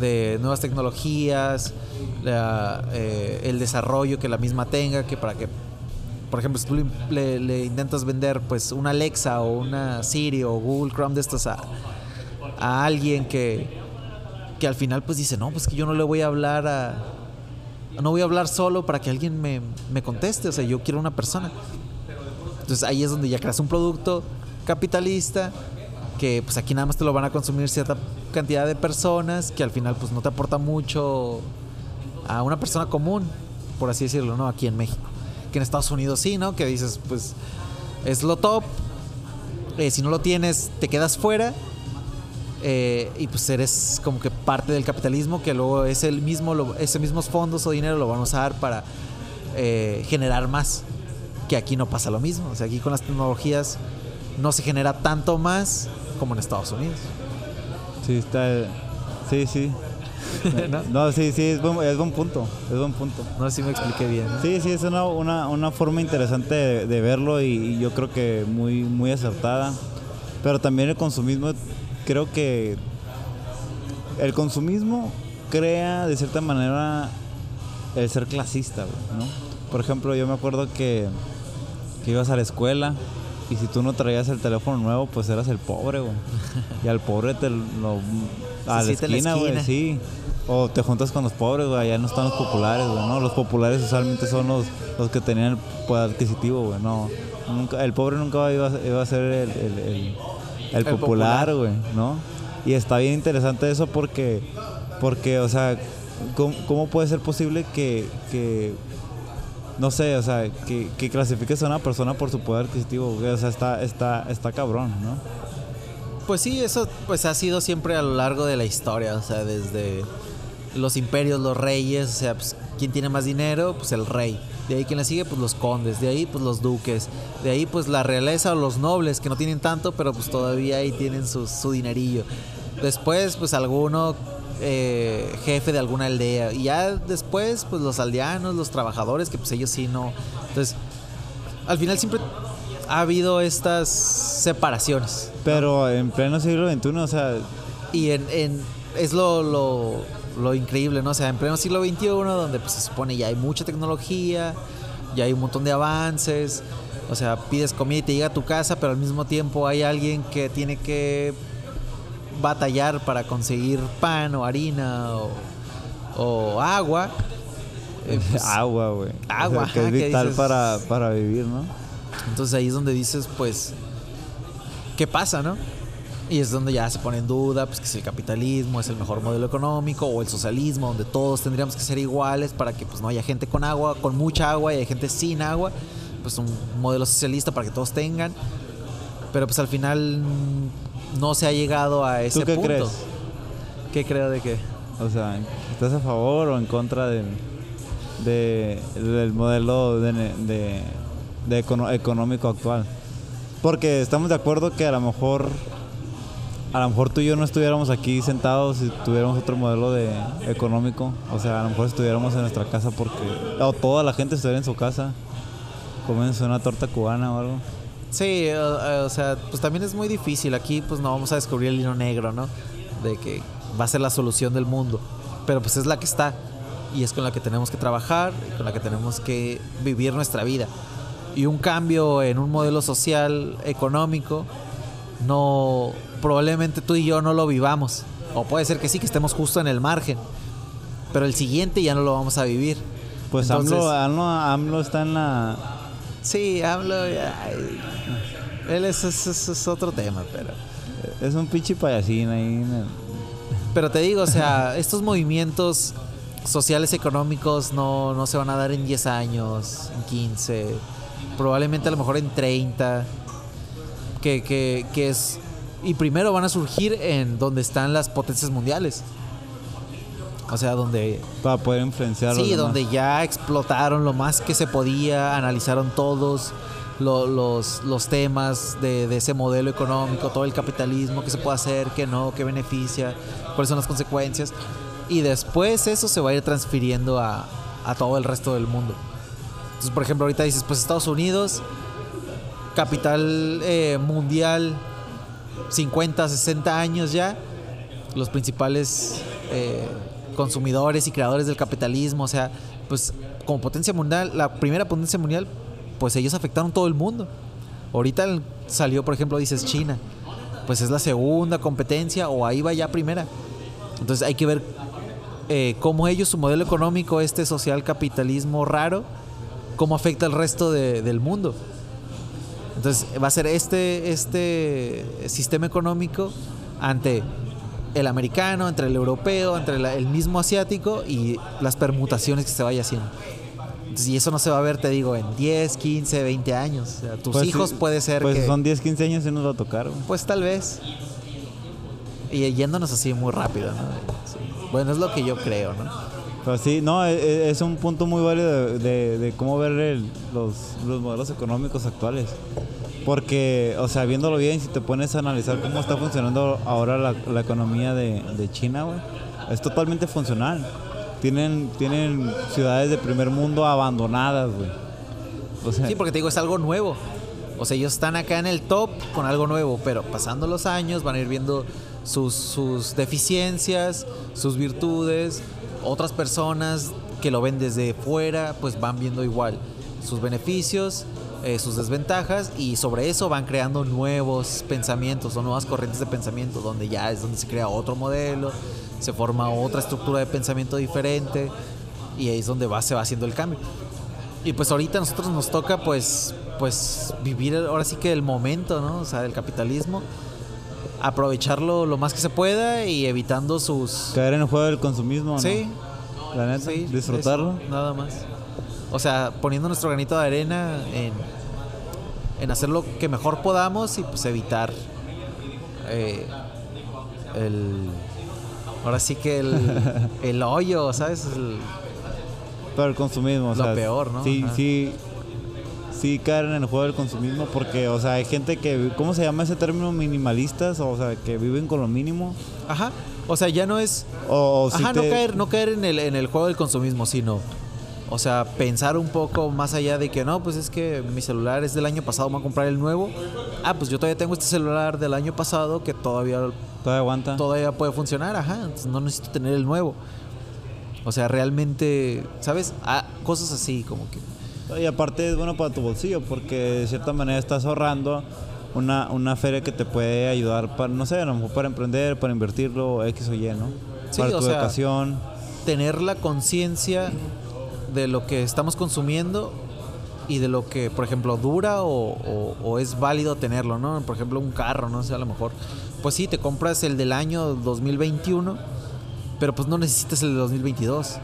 Speaker 2: de nuevas tecnologías, eh, el desarrollo que la misma tenga, que para que, por ejemplo, si tú le, le- intentas vender pues una Alexa o una Siri o Google Chrome de estos a, a alguien que, que al final pues dice, no, pues que yo no le voy a hablar a... No voy a hablar solo para que alguien me, me conteste, o sea, yo quiero una persona. Entonces ahí es donde ya creas un producto capitalista que pues aquí nada más te lo van a consumir cierta cantidad de personas que al final pues no te aporta mucho a una persona común, por así decirlo, ¿no? Aquí en México. Que en Estados Unidos sí, ¿no? Que dices pues es lo top. eh, si no lo tienes te quedas fuera. eh, y pues eres como que parte del capitalismo que luego es el mismo, lo, ese mismos fondos o dinero lo van a usar para eh, generar más. Que aquí no pasa lo mismo. O sea, aquí con las tecnologías no se genera tanto más como en Estados Unidos.
Speaker 1: Sí, está. Sí, sí.
Speaker 2: ¿No?
Speaker 1: No, sí, sí, es buen, es buen punto. Es buen punto.
Speaker 2: No sé si me expliqué bien. ¿no?
Speaker 1: Sí, sí, es una, una, una forma interesante de, de verlo y, y yo creo que muy, muy acertada. Pero también el consumismo, creo que el consumismo crea de cierta manera el ser clasista, ¿no? Por ejemplo, yo me acuerdo que, que ibas a la escuela y si tú no traías el teléfono nuevo, pues eras el pobre, güey. Y al pobre te lo... A la esquina, güey, sí. O te juntas con los pobres, güey, allá no están los populares, güey, ¿no? Los populares usualmente son los, los que tenían el poder adquisitivo, güey, no. Nunca, el pobre nunca iba, a- iba a ser el, el- el- el popular. güey, ¿no? Y está bien interesante eso porque, porque o sea, ¿cómo, cómo puede ser posible que, que no sé, o sea, que, que clasifiques a una persona por su poder adquisitivo? O sea, está, está, está cabrón, ¿no?
Speaker 2: Pues sí, eso pues ha sido siempre a lo largo de la historia, o sea, desde los imperios, los reyes, o sea, pues quién tiene más dinero, pues el rey. De ahí quien le sigue, pues los condes, de ahí pues los duques, de ahí pues la realeza o los nobles que no tienen tanto, pero pues todavía ahí tienen su, su dinerillo. Después pues alguno eh, jefe de alguna aldea y ya después pues los aldeanos, los trabajadores, que pues ellos sí no. Entonces, al final siempre ha habido estas separaciones.
Speaker 1: Pero en pleno siglo XXI, o sea,
Speaker 2: Y en, en- es lo, lo, lo increíble, ¿no? O sea, en pleno siglo XXI, donde pues, se supone ya hay mucha tecnología, ya hay un montón de avances, o sea, pides comida y te llega a tu casa, pero al mismo tiempo hay alguien que tiene que batallar para conseguir pan o harina o, o agua. Eh, pues,
Speaker 1: agua, güey.
Speaker 2: agua,
Speaker 1: O sea, que
Speaker 2: ajá,
Speaker 1: es
Speaker 2: que
Speaker 1: vital
Speaker 2: dices-
Speaker 1: para, para vivir, ¿no?
Speaker 2: Entonces ahí es donde dices, pues, ¿qué pasa, no? Y es donde ya se pone en duda, pues, que si el capitalismo es el mejor modelo económico o el socialismo, donde todos tendríamos que ser iguales para que, pues, no haya gente con agua, con mucha agua y hay gente sin agua. Pues un modelo socialista para que todos tengan. Pero, pues, al final no se ha llegado a ese
Speaker 1: ¿Tú qué
Speaker 2: punto.
Speaker 1: crees?
Speaker 2: ¿Qué creo de qué?
Speaker 1: O sea, ¿estás a favor o en contra del, de- del modelo de, ne- de- de econo- económico actual? Porque estamos de acuerdo que a lo mejor a lo mejor tú y yo no estuviéramos aquí sentados si tuviéramos otro modelo de económico. O sea, a lo mejor estuviéramos en nuestra casa porque o toda la gente estuviera en su casa comiéndose una torta cubana o algo.
Speaker 2: Sí, eh, o sea, pues también es muy difícil. Aquí pues no vamos a descubrir el hilo negro, ¿no? De que va a ser la solución del mundo. Pero pues es la que está. Y es con la que tenemos que trabajar, y con la que tenemos que vivir nuestra vida. Y un cambio en un modelo social, económico, no probablemente tú y yo no lo vivamos. O puede ser que sí, que estemos justo en el margen. Pero el siguiente ya no lo vamos a vivir.
Speaker 1: Pues
Speaker 2: Entonces-
Speaker 1: AMLO, AMLO, AMLO está en la...
Speaker 2: Sí, hablo. ay, él es, es- otro tema, pero.
Speaker 1: Es un pinche payasín ahí.
Speaker 2: Pero te digo, o sea, estos movimientos sociales económicos no, no se van a dar en 10 años, en 15, probablemente a lo mejor en 30, que, que, que es... Y primero van a surgir en donde están las potencias mundiales. O sea, donde...
Speaker 1: Para poder influenciar
Speaker 2: Sí,
Speaker 1: demás.
Speaker 2: donde ya explotaron lo más que se podía, analizaron todos lo- los, los temas de, de ese modelo económico, todo el capitalismo, qué se puede hacer, qué no, qué beneficia, cuáles son las consecuencias. Y después eso se va a ir transfiriendo a, a todo el resto del mundo. Entonces, por ejemplo, ahorita dices, pues Estados Unidos, capital eh, mundial, 50, 60 años ya, los principales eh, consumidores y creadores del capitalismo, o sea, pues como potencia mundial, la primera potencia mundial, pues ellos afectaron todo el mundo. Ahorita salió, por ejemplo, dices China, pues es la segunda competencia o ahí va ya primera. Entonces hay que ver eh, cómo ellos, su modelo económico, este social capitalismo raro, cómo afecta al resto de- del mundo. Entonces va a ser este, este sistema económico ante el americano, entre el europeo, entre la- el mismo asiático y las permutaciones que se vaya haciendo. Y eso no se va a ver, te digo, en 10, 15, 20 años. O sea, tus
Speaker 1: Pues
Speaker 2: hijos
Speaker 1: sí,
Speaker 2: puede ser
Speaker 1: Pues
Speaker 2: que...
Speaker 1: son 10, 15 años y nos va a tocar. güey.
Speaker 2: Pues tal vez. Y yéndonos así muy rápido, ¿no? Sí. Bueno, es lo que yo creo, ¿no?
Speaker 1: Pero sí, no, e- e- es, un punto muy válido de, de- de cómo ver el- los, los modelos económicos actuales. Porque, o sea, viéndolo bien, si te pones a analizar cómo está funcionando ahora la, la economía de, China, güey, es totalmente funcional. Tienen, tienen ciudades de primer mundo abandonadas, güey. O sea,
Speaker 2: Sí, porque te digo, es algo nuevo. O sea, ellos están acá en el top con algo nuevo, pero pasando los años van a ir viendo sus, sus deficiencias, sus virtudes. Otras personas que lo ven desde fuera, pues van viendo igual sus beneficios, eh, sus desventajas y sobre eso van creando nuevos pensamientos o nuevas corrientes de pensamiento, donde ya es donde se crea otro modelo, se forma otra estructura de pensamiento diferente y ahí es donde va, se va haciendo el cambio. Y pues ahorita a nosotros nos toca pues pues vivir ahora sí que el momento, ¿no? O sea, del capitalismo, aprovecharlo lo más que se pueda y evitando sus
Speaker 1: caer en el juego del consumismo, ¿no?
Speaker 2: Sí,
Speaker 1: La neta,
Speaker 2: sí,
Speaker 1: disfrutarlo.
Speaker 2: eso, nada más. O sea, poniendo nuestro granito de arena en, en hacer lo que mejor podamos y pues evitar eh, el ahora sí que el, el hoyo, ¿sabes? El-
Speaker 1: Pero el consumismo, o
Speaker 2: Lo
Speaker 1: sea,
Speaker 2: peor, ¿no?
Speaker 1: Sí,
Speaker 2: Ajá.
Speaker 1: sí, sí caer en el juego del consumismo porque, o sea, hay gente que, ¿cómo se llama ese término? Minimalistas, o sea, que viven con lo mínimo.
Speaker 2: Ajá. O sea, ya no es
Speaker 1: O, o si
Speaker 2: Ajá,
Speaker 1: te-
Speaker 2: no caer, no caer en el, en el juego del consumismo, sino, o sea, pensar un poco más allá de que no, pues es que mi celular es del año pasado, voy a comprar el nuevo. Ah, pues yo todavía tengo este celular del año pasado que todavía,
Speaker 1: Todavía aguanta.
Speaker 2: todavía puede funcionar, ajá, entonces no necesito tener el nuevo. O sea, realmente, ¿sabes? Ah, cosas así, como que.
Speaker 1: Y aparte es bueno para tu bolsillo porque de cierta manera estás ahorrando una, una feria que te puede ayudar para, no sé, a lo mejor para emprender, para invertirlo, X o Y, ¿no?
Speaker 2: Sí,
Speaker 1: para
Speaker 2: o
Speaker 1: tu
Speaker 2: sea,
Speaker 1: educación.
Speaker 2: tener la conciencia de lo que estamos consumiendo y de lo que, por ejemplo, dura o, o- o es válido tenerlo, ¿no? Por ejemplo, un carro, no sé, a lo mejor. Pues sí, te compras el del año 2021, pero pues no necesitas el de 2022.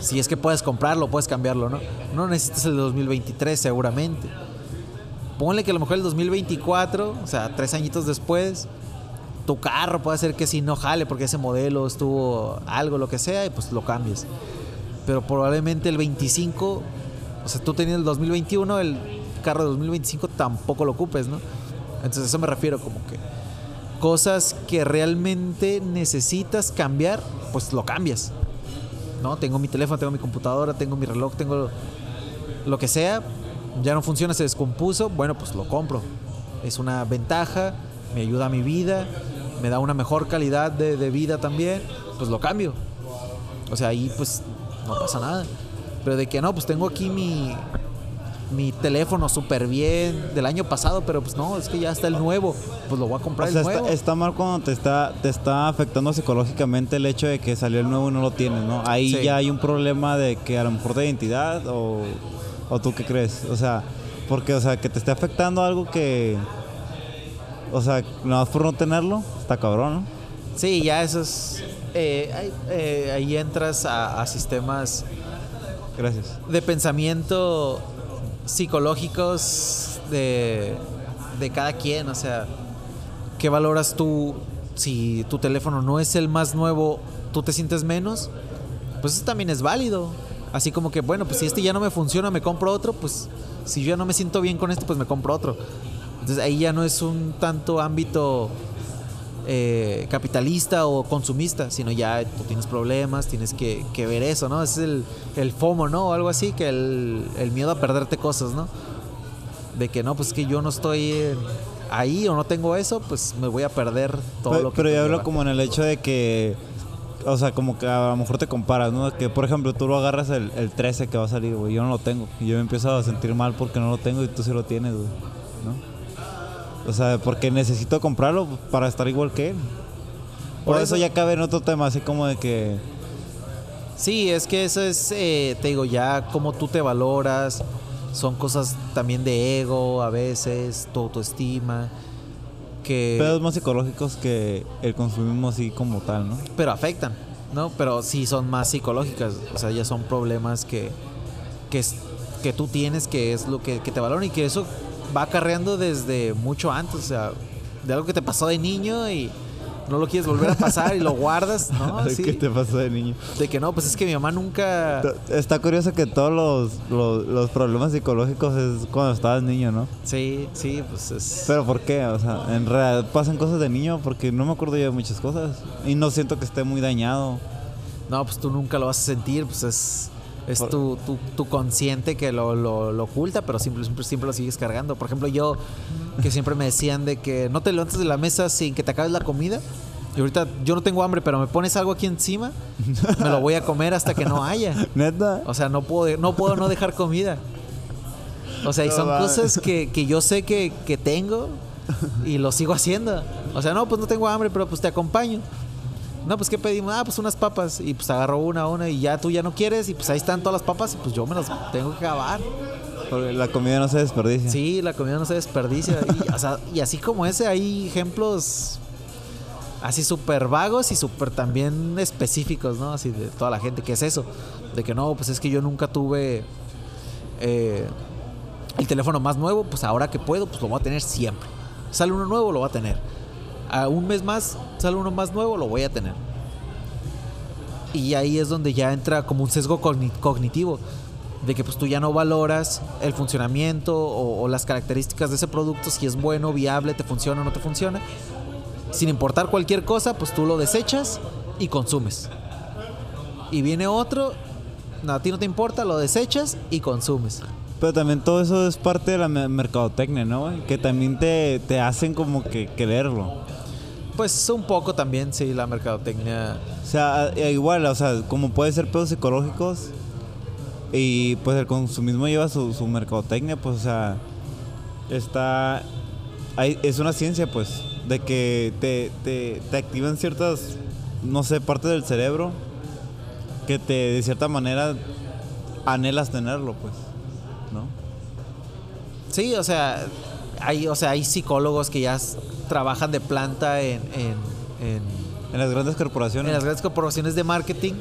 Speaker 2: Si es que puedes comprarlo, puedes cambiarlo, ¿no? No necesitas el de 2023 seguramente. Ponle que a lo mejor el 2024, o sea, tres añitos después, tu carro puede ser que si no jale porque ese modelo estuvo algo, lo que sea, y pues lo cambies. Pero probablemente el 25, o sea, tú teniendo el 2021, el carro de 2025 tampoco lo ocupes, ¿no? Entonces eso me refiero como que cosas que realmente necesitas cambiar, pues lo cambias. ¿No? Tengo mi teléfono, tengo mi computadora, tengo mi reloj, tengo lo que sea, ya no funciona, se descompuso, bueno, pues lo compro. Es una ventaja, me ayuda a mi vida, me da una mejor calidad de, de vida también, pues lo cambio. O sea, ahí pues no pasa nada. Pero de que no, pues tengo aquí mi, mi teléfono súper bien del año pasado, pero pues no, es que ya está el nuevo, pues lo voy a
Speaker 1: O
Speaker 2: comprar
Speaker 1: sea,
Speaker 2: el nuevo.
Speaker 1: está, está mal cuando te está, te está afectando psicológicamente el hecho de que salió el nuevo y no lo tienes, ¿no? Ahí
Speaker 2: Sí.
Speaker 1: ya hay un problema de que a lo mejor de identidad o, o tú qué crees. O sea, porque, o sea, que te esté afectando algo que, o sea, nada más por no tenerlo, está cabrón, ¿no?
Speaker 2: Sí, ya eso es... eh, ahí, eh, ahí entras a, a sistemas
Speaker 1: Gracias.
Speaker 2: de pensamiento psicológicos de, de cada quien. O sea, ¿qué valoras tú si tu teléfono no es el más nuevo, tú te sientes menos? Pues eso también es válido. Así como que, bueno, pues si este ya no me funciona, me compro otro, pues si yo ya no me siento bien con este, pues me compro otro. Entonces ahí ya no es un tanto ámbito eh, capitalista o consumista, sino ya tú tienes problemas, tienes que, que ver eso, ¿no? Es el, el FOMO, ¿no? O algo así, que el, el miedo a perderte cosas, ¿no? De que no, pues que yo no estoy ahí o no tengo eso, pues me voy a perder todo
Speaker 1: Pero,
Speaker 2: lo que
Speaker 1: pero yo hablo como en el hecho de que, o sea, como que a lo mejor te comparas, ¿no? Que, por ejemplo, tú lo agarras el, el 13 que va a salir, güey, yo no lo tengo. Y yo me empiezo a sentir mal porque no lo tengo y tú sí lo tienes, güey, ¿no? O sea, porque necesito comprarlo para estar igual que él. Por,
Speaker 2: Por
Speaker 1: eso,
Speaker 2: eso-
Speaker 1: ya cabe en otro tema, así como de que...
Speaker 2: Sí, es que eso es, eh, te digo, ya como tú te valoras, son cosas también de ego a veces, tu autoestima, que...
Speaker 1: pedos más psicológicos que el consumismo así como tal, ¿no?
Speaker 2: pero afectan, ¿no? Pero sí son más psicológicas, o sea, ya son problemas que, que, es- que tú tienes, que es lo que, que te valoran y que eso va acarreando desde mucho antes, o sea, de algo que te pasó de niño y no lo quieres volver a pasar y lo guardas, ¿no? Sí.
Speaker 1: ¿Qué te pasó de niño?
Speaker 2: De que no, pues es que mi mamá nunca...
Speaker 1: Está curioso que todos los, los, los problemas psicológicos es cuando estabas niño, ¿no?
Speaker 2: Sí, sí, pues es...
Speaker 1: Pero ¿por qué? O sea, en realidad pasan cosas de niño porque no me acuerdo yo de muchas cosas. Y no siento que esté muy dañado.
Speaker 2: No, pues tú nunca lo vas a sentir, pues es... Es
Speaker 1: Por-
Speaker 2: tu, tu, tu consciente que lo, lo, lo oculta, pero siempre, siempre, siempre lo sigues cargando. Por ejemplo, yo, que siempre me decían de que no te levantes de la mesa sin que te acabes la comida. Y ahorita yo no tengo hambre, pero me pones algo aquí encima, me lo voy a comer hasta que no haya.
Speaker 1: ¿Neta?
Speaker 2: O sea, no puedo, no puedo no dejar comida. O sea, y son cosas que, que yo sé que, que tengo y lo sigo haciendo. O sea, no, pues no tengo hambre, pero pues te acompaño. No, pues ¿qué pedimos? Ah, pues unas papas. Y pues agarro una, una y ya tú ya no quieres y pues ahí están todas las papas y pues yo me las tengo que acabar.
Speaker 1: Porque la comida no se desperdicia.
Speaker 2: Sí, la comida no se desperdicia. Y, o sea, y así como ese hay ejemplos así súper vagos y súper también específicos, ¿no? Así de toda la gente. ¿Qué es eso? De que no, pues es que yo nunca tuve eh, el teléfono más nuevo, pues ahora que puedo, pues lo voy a tener siempre. Sale uno nuevo, lo voy a tener. A un mes más, sale uno más nuevo, lo voy a tener. Y ahí es donde ya entra como un sesgo cogni- cognitivo. De que pues tú ya no valoras el funcionamiento o, las características de ese producto, si es bueno, viable, te funciona o no te funciona. Sin importar cualquier cosa, pues tú lo desechas y consumes. Y viene otro, a ti no te importa, lo desechas y consumes.
Speaker 1: Pero también todo eso es parte de la me- mercadotecnia, ¿no? Que también te, te hacen como que quererlo.
Speaker 2: Pues un poco también, sí, la mercadotecnia.
Speaker 1: O sea, eh, igual, o sea, como puede ser pedos psicológicos y pues el consumismo lleva su, su mercadotecnia, pues, o sea, está... hay- es una ciencia, pues, de que te, te, te activan ciertas, no sé, partes del cerebro que te, de cierta manera, anhelas tenerlo, pues, ¿no?
Speaker 2: Sí, o sea, hay, o sea, hay psicólogos que ya trabajan de planta en, en, en,
Speaker 1: En las grandes corporaciones.
Speaker 2: en las grandes corporaciones de marketing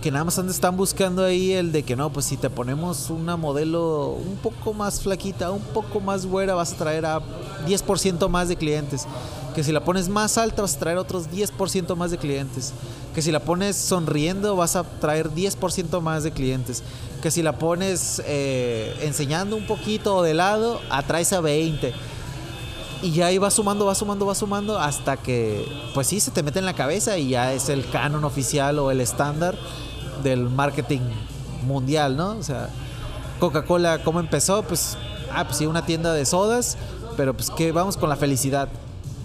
Speaker 2: que nada más están buscando ahí el de que no, pues si te ponemos una modelo un poco más flaquita, un poco más güera, vas a traer a 10% más de clientes. Que si la pones más alta, vas a traer otros 10% más de clientes. Que si la pones sonriendo, vas a traer 10% más de clientes. Que si la pones eh, enseñando un poquito de lado, atraes a 20. Y ya ahí va sumando, va sumando, va sumando hasta que, pues sí, se te mete en la cabeza y ya es el canon oficial o el estándar del marketing mundial, ¿no? O sea, Coca-Cola, ¿cómo empezó? Pues, ah, pues sí, una tienda de sodas, pero pues que vamos con la felicidad.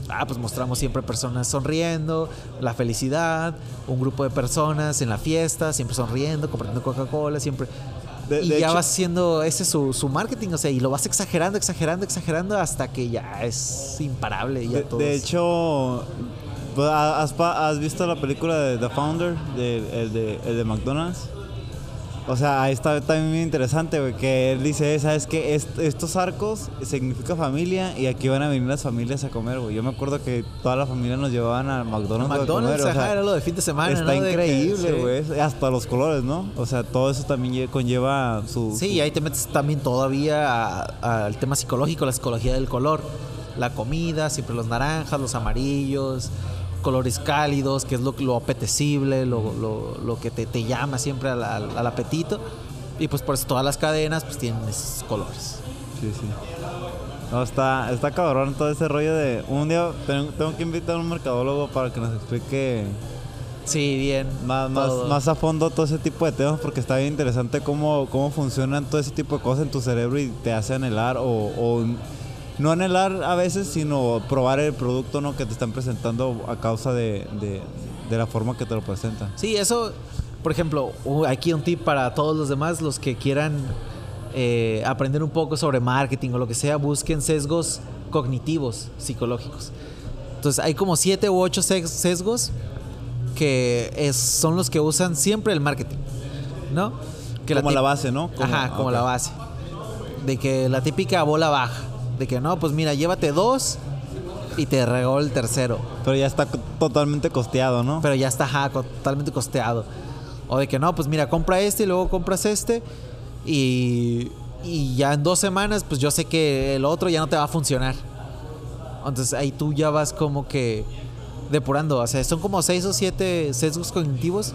Speaker 2: Ah, pues mostramos siempre personas sonriendo, la felicidad, un grupo de personas en la fiesta, siempre sonriendo, comprando Coca-Cola, siempre.
Speaker 1: De-
Speaker 2: y
Speaker 1: de
Speaker 2: ya
Speaker 1: hecho-
Speaker 2: vas haciendo ese su, su marketing, o sea, y lo vas exagerando, exagerando, exagerando hasta que ya es imparable. Ya
Speaker 1: De,
Speaker 2: todos-
Speaker 1: de hecho, ¿has, has visto la película de The Founder, de, el, de, el de McDonald's? O sea, ahí está también bien interesante, güey, que él dice, ¿sabes qué? Est- estos arcos significa familia y aquí van a venir las familias a comer, güey. Yo me acuerdo que toda la familia nos llevaban a McDonald's, a
Speaker 2: McDonald's,
Speaker 1: comer, o sea,
Speaker 2: ajá, era lo de fin de semana.
Speaker 1: Está
Speaker 2: que-
Speaker 1: increíble,
Speaker 2: sí.
Speaker 1: güey. Hasta los colores, ¿no? O sea, todo eso también lle- conlleva su...
Speaker 2: Sí,
Speaker 1: su-
Speaker 2: y ahí te metes también todavía a- al tema psicológico, la psicología del color. La comida, siempre los naranjas, los amarillos, colores cálidos, que es lo, lo apetecible, lo, lo- lo que te, te llama siempre al, al- al apetito. Y pues por eso todas las cadenas pues tienen esos colores.
Speaker 1: Sí, sí. No, está, está cabrón todo ese rollo de... Un día tengo, tengo que invitar a un mercadólogo para que nos explique
Speaker 2: Sí, bien.
Speaker 1: más, más, más a fondo todo ese tipo de temas porque está bien interesante cómo, cómo funcionan todo ese tipo de cosas en tu cerebro y te hace anhelar o, o no anhelar a veces, sino probar el producto ¿no? que te están presentando a causa de, de- de la forma que te lo presentan.
Speaker 2: Sí, eso, por ejemplo, aquí un tip para todos los demás, los que quieran eh, aprender un poco sobre marketing o lo que sea, busquen sesgos cognitivos, psicológicos. Entonces, hay como siete u ocho ses- sesgos que es- son los que usan siempre el marketing, ¿no? Que
Speaker 1: como la base, ¿no? Como-
Speaker 2: Ajá, como la base. De que la típica bola baja. De que no, pues mira, llévate dos y te regó el tercero.
Speaker 1: Pero ya está totalmente costeado, ¿no?
Speaker 2: Pero ya está ajá, totalmente costeado. O de que no, pues mira, compra este y luego compras este. Y, y ya en dos semanas, pues yo sé que el otro ya no te va a funcionar. Entonces ahí tú ya vas como que depurando. O sea, son como seis o siete sesgos cognitivos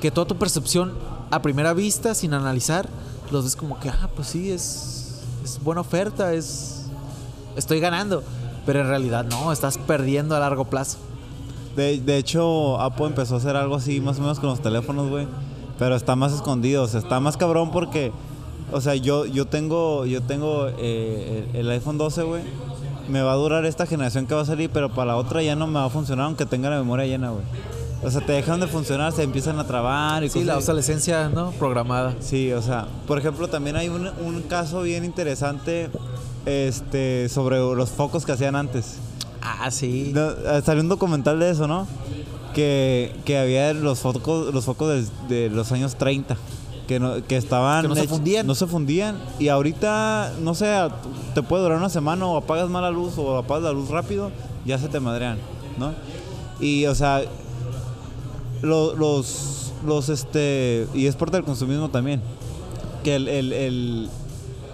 Speaker 2: que toda tu percepción a primera vista, sin analizar, los ves como que, ah, pues sí, es, es buena oferta, es estoy ganando. Pero en realidad no, estás perdiendo a largo plazo.
Speaker 1: De, de hecho, Apple empezó a hacer algo así más o menos con los teléfonos, güey. Pero está más escondido, o sea, está más cabrón porque, o sea, yo, yo tengo, yo tengo eh, el, el iPhone 12, güey. Me va a durar esta generación que va a salir, pero para la otra ya no me va a funcionar aunque tenga la memoria llena, güey. O sea, te dejan de funcionar, se empiezan a trabar y
Speaker 2: Sí,
Speaker 1: cosas
Speaker 2: la obsolescencia, ¿no? Programada.
Speaker 1: Sí, o sea, por ejemplo, también hay un, un caso bien interesante este, sobre los focos que hacían antes.
Speaker 2: Ah, sí.
Speaker 1: No, eh, salió un documental de eso, ¿no? Que, que había los focos, los focos de, de los años 30. Que, no, que estaban...
Speaker 2: Que no se fundían.
Speaker 1: No se fundían. Y ahorita, no sé, te puede durar una semana o apagas mal la luz o apagas la luz rápido, ya se te madrean, ¿no? Y, o sea, lo- los, los, este... Y es parte del consumismo también. Que el... el- el-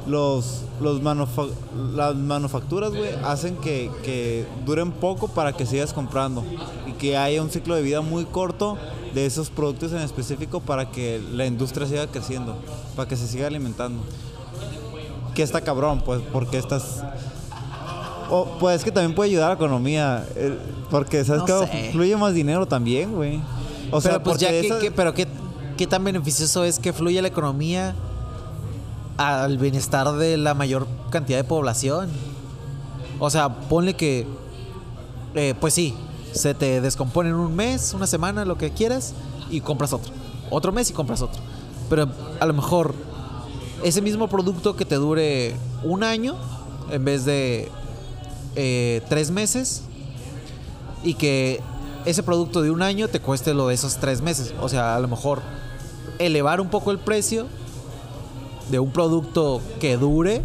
Speaker 1: los, los manufa- las manufacturas, güey, hacen que, que duren poco para que sigas comprando y que haya un ciclo de vida muy corto de esos productos en específico para que la industria siga creciendo, para que se siga alimentando. Que está cabrón, pues, porque estás... O, pues es que también puede ayudar a la economía, eh, porque sabes
Speaker 2: No
Speaker 1: que fluye más dinero también, güey. O sea,
Speaker 2: pero pues ya, que- pero qué, qué tan beneficioso es que fluya la economía al bienestar de la mayor cantidad de población. O sea, ponle que, eh, pues sí, se te descompone en un mes, una semana, lo que quieras, y compras otro. Otro mes y compras otro. Pero a lo mejor ese mismo producto que te dure un año en vez de eh, tres meses y que ese producto de un año te cueste lo de esos tres meses. O sea, a lo mejor elevar un poco el precio de un producto que dure,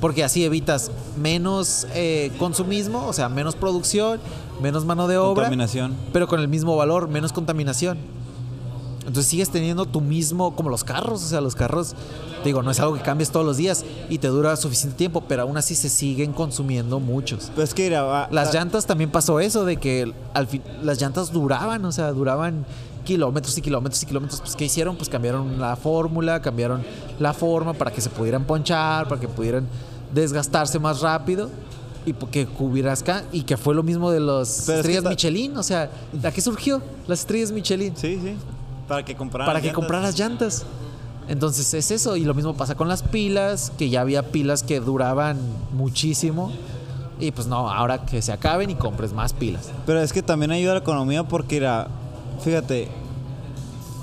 Speaker 2: porque así evitas menos eh, consumismo, o sea, menos producción, menos mano de obra,
Speaker 1: contaminación.
Speaker 2: pero con el mismo valor, menos contaminación. Entonces sigues teniendo tu mismo, como los carros, o sea, los carros, te digo, no es algo que cambies todos los días y te dura suficiente tiempo, pero aún así se siguen consumiendo muchos.
Speaker 1: Pues es que mira, va-
Speaker 2: Las
Speaker 1: la-
Speaker 2: llantas también pasó eso, de que al fin las llantas duraban, o sea, duraban kilómetros y kilómetros y kilómetros. Pues, ¿qué hicieron? Pues cambiaron la fórmula, cambiaron la forma para que se pudieran ponchar, para que pudieran desgastarse más rápido y que cubieras acá. Y que fue lo mismo de las
Speaker 1: Pero es que
Speaker 2: estrellas Michelin, o sea, ¿a qué surgió? Las estrellas Michelin.
Speaker 1: Sí, sí. Para que compraran
Speaker 2: para que
Speaker 1: llantas.
Speaker 2: compraras llantas. Entonces es eso. Y lo mismo pasa con las pilas, que ya había pilas que duraban muchísimo. Y pues no, ahora que se acaben y compres más pilas.
Speaker 1: Pero es que también ayuda a la economía porque, mira, fíjate,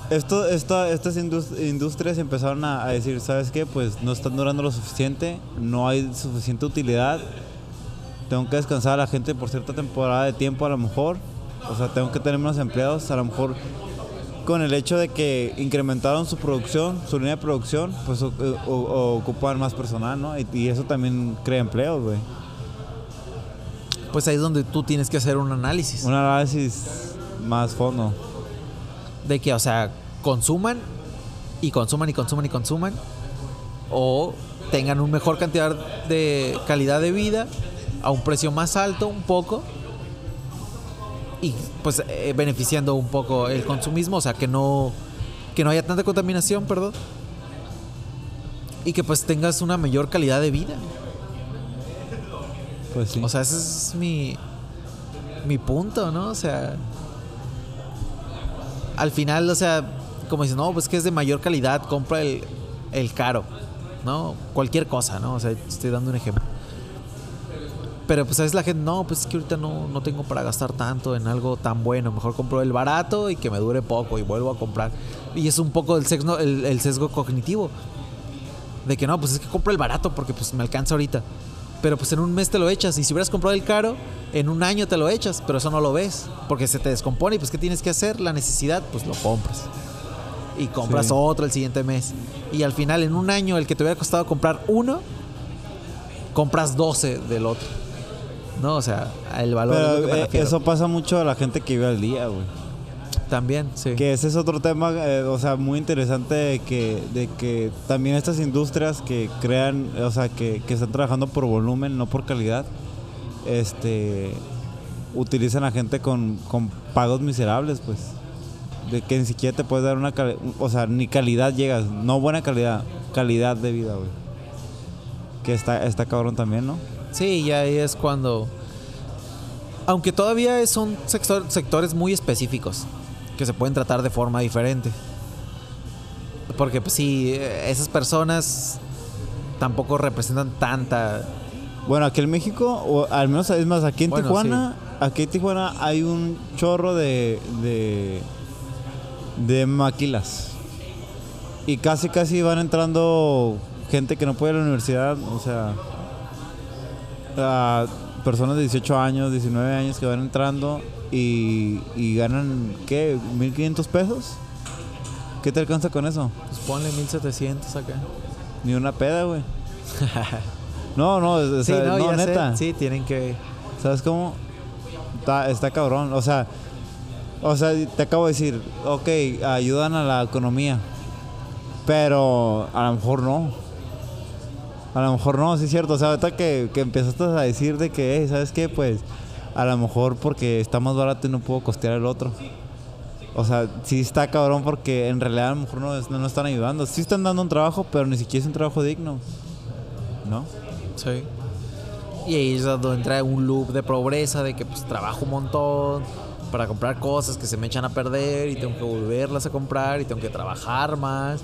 Speaker 1: esto, esta, estas indus- industrias empezaron a, a decir, ¿sabes qué? Pues no están durando lo suficiente, no hay suficiente utilidad, tengo que descansar a la gente por cierta temporada de tiempo a lo mejor, o sea, tengo que tener menos empleados, a lo mejor con el hecho de que incrementaron su producción, su línea de producción, pues o- o- o- ocupan más personal, ¿no? Y, y eso también crea empleos, güey.
Speaker 2: Pues ahí es donde tú tienes que hacer un análisis.
Speaker 1: Un análisis más fondo.
Speaker 2: De que, o sea, consuman y consuman y consuman y consuman. O tengan una mejor cantidad de calidad de vida a un precio más alto un poco. Y pues eh, beneficiando un poco el consumismo. O sea, que no, que no haya tanta contaminación, perdón. Y que pues tengas una mayor calidad de vida.
Speaker 1: Pues sí.
Speaker 2: O sea, ese es mi, mi punto, ¿no? O sea, al final, o sea, como dices, no, pues que es de mayor calidad, compra el, el caro, ¿no? Cualquier cosa, ¿no? O sea, estoy dando un ejemplo. Pero pues es la gente, no, pues es que ahorita no, no tengo para gastar tanto en algo tan bueno. Mejor compro el barato y que me dure poco y vuelvo a comprar. Y es un poco el sesgo, el, el sesgo cognitivo. De que no, pues es que compro el barato porque pues me alcanza ahorita. Pero pues en un mes te lo echas. Y si hubieras comprado el caro, en un año te lo echas. Pero eso no lo ves. Porque se te descompone. Y pues ¿qué tienes que hacer? La necesidad, pues lo compras. Y compras
Speaker 1: Sí.
Speaker 2: otro el siguiente mes. Y al final, en un año, el que te hubiera costado comprar uno, compras 12 del otro. ¿No? O sea, el valor es lo
Speaker 1: Pero
Speaker 2: que me
Speaker 1: eh,
Speaker 2: refiero.
Speaker 1: eso pasa mucho a la gente que vive al día, güey.
Speaker 2: también, sí.
Speaker 1: Que ese es otro tema, eh, o sea, muy interesante de que, de que también estas industrias que crean, o sea, que, que están trabajando por volumen, no por calidad, este, utilizan a gente con, con pagos miserables, pues. De que ni siquiera te puedes dar una cali- o sea, ni calidad llegas, no buena calidad, calidad de vida, güey. Que está, está cabrón también, ¿no?
Speaker 2: Sí, y ahí es cuando. Aunque todavía son sector- sectores muy específicos que se pueden tratar de forma diferente. Porque, pues sí, esas personas tampoco representan tanta.
Speaker 1: Bueno, aquí en México, o al menos es más, aquí en
Speaker 2: Bueno,
Speaker 1: Tijuana, aquí en Tijuana hay un chorro de, de, de maquilas. Y casi, casi van entrando gente que no puede ir a la universidad, o sea, a personas de 18 años, 19 años que van entrando y, y ganan, ¿qué? ¿1500 pesos? ¿Qué te alcanza con eso?
Speaker 2: Pues ponle 1700 acá.
Speaker 1: Ni una peda, güey. No, no, o
Speaker 2: sí,
Speaker 1: sea,
Speaker 2: no,
Speaker 1: no,
Speaker 2: ya sé.
Speaker 1: neta.
Speaker 2: Sí, tienen que.
Speaker 1: ¿Sabes cómo? Está, está cabrón. O sea, o sea, te acabo de decir, ok, ayudan a la economía. Pero a lo mejor no. A lo mejor no, sí es cierto. O sea, ahorita que, que empezaste a decir de que, "Ey, ¿sabes qué? Pues a lo mejor porque está más barato y no puedo costear el otro. O sea, sí está cabrón porque en realidad a lo mejor no, no nos están ayudando. Sí están dando un trabajo, pero ni siquiera es un trabajo digno. ¿No?
Speaker 2: Sí. Y ahí es donde entra un loop de pobreza, de que pues trabajo un montón para comprar cosas que se me echan a perder y tengo que volverlas a comprar y tengo que trabajar más.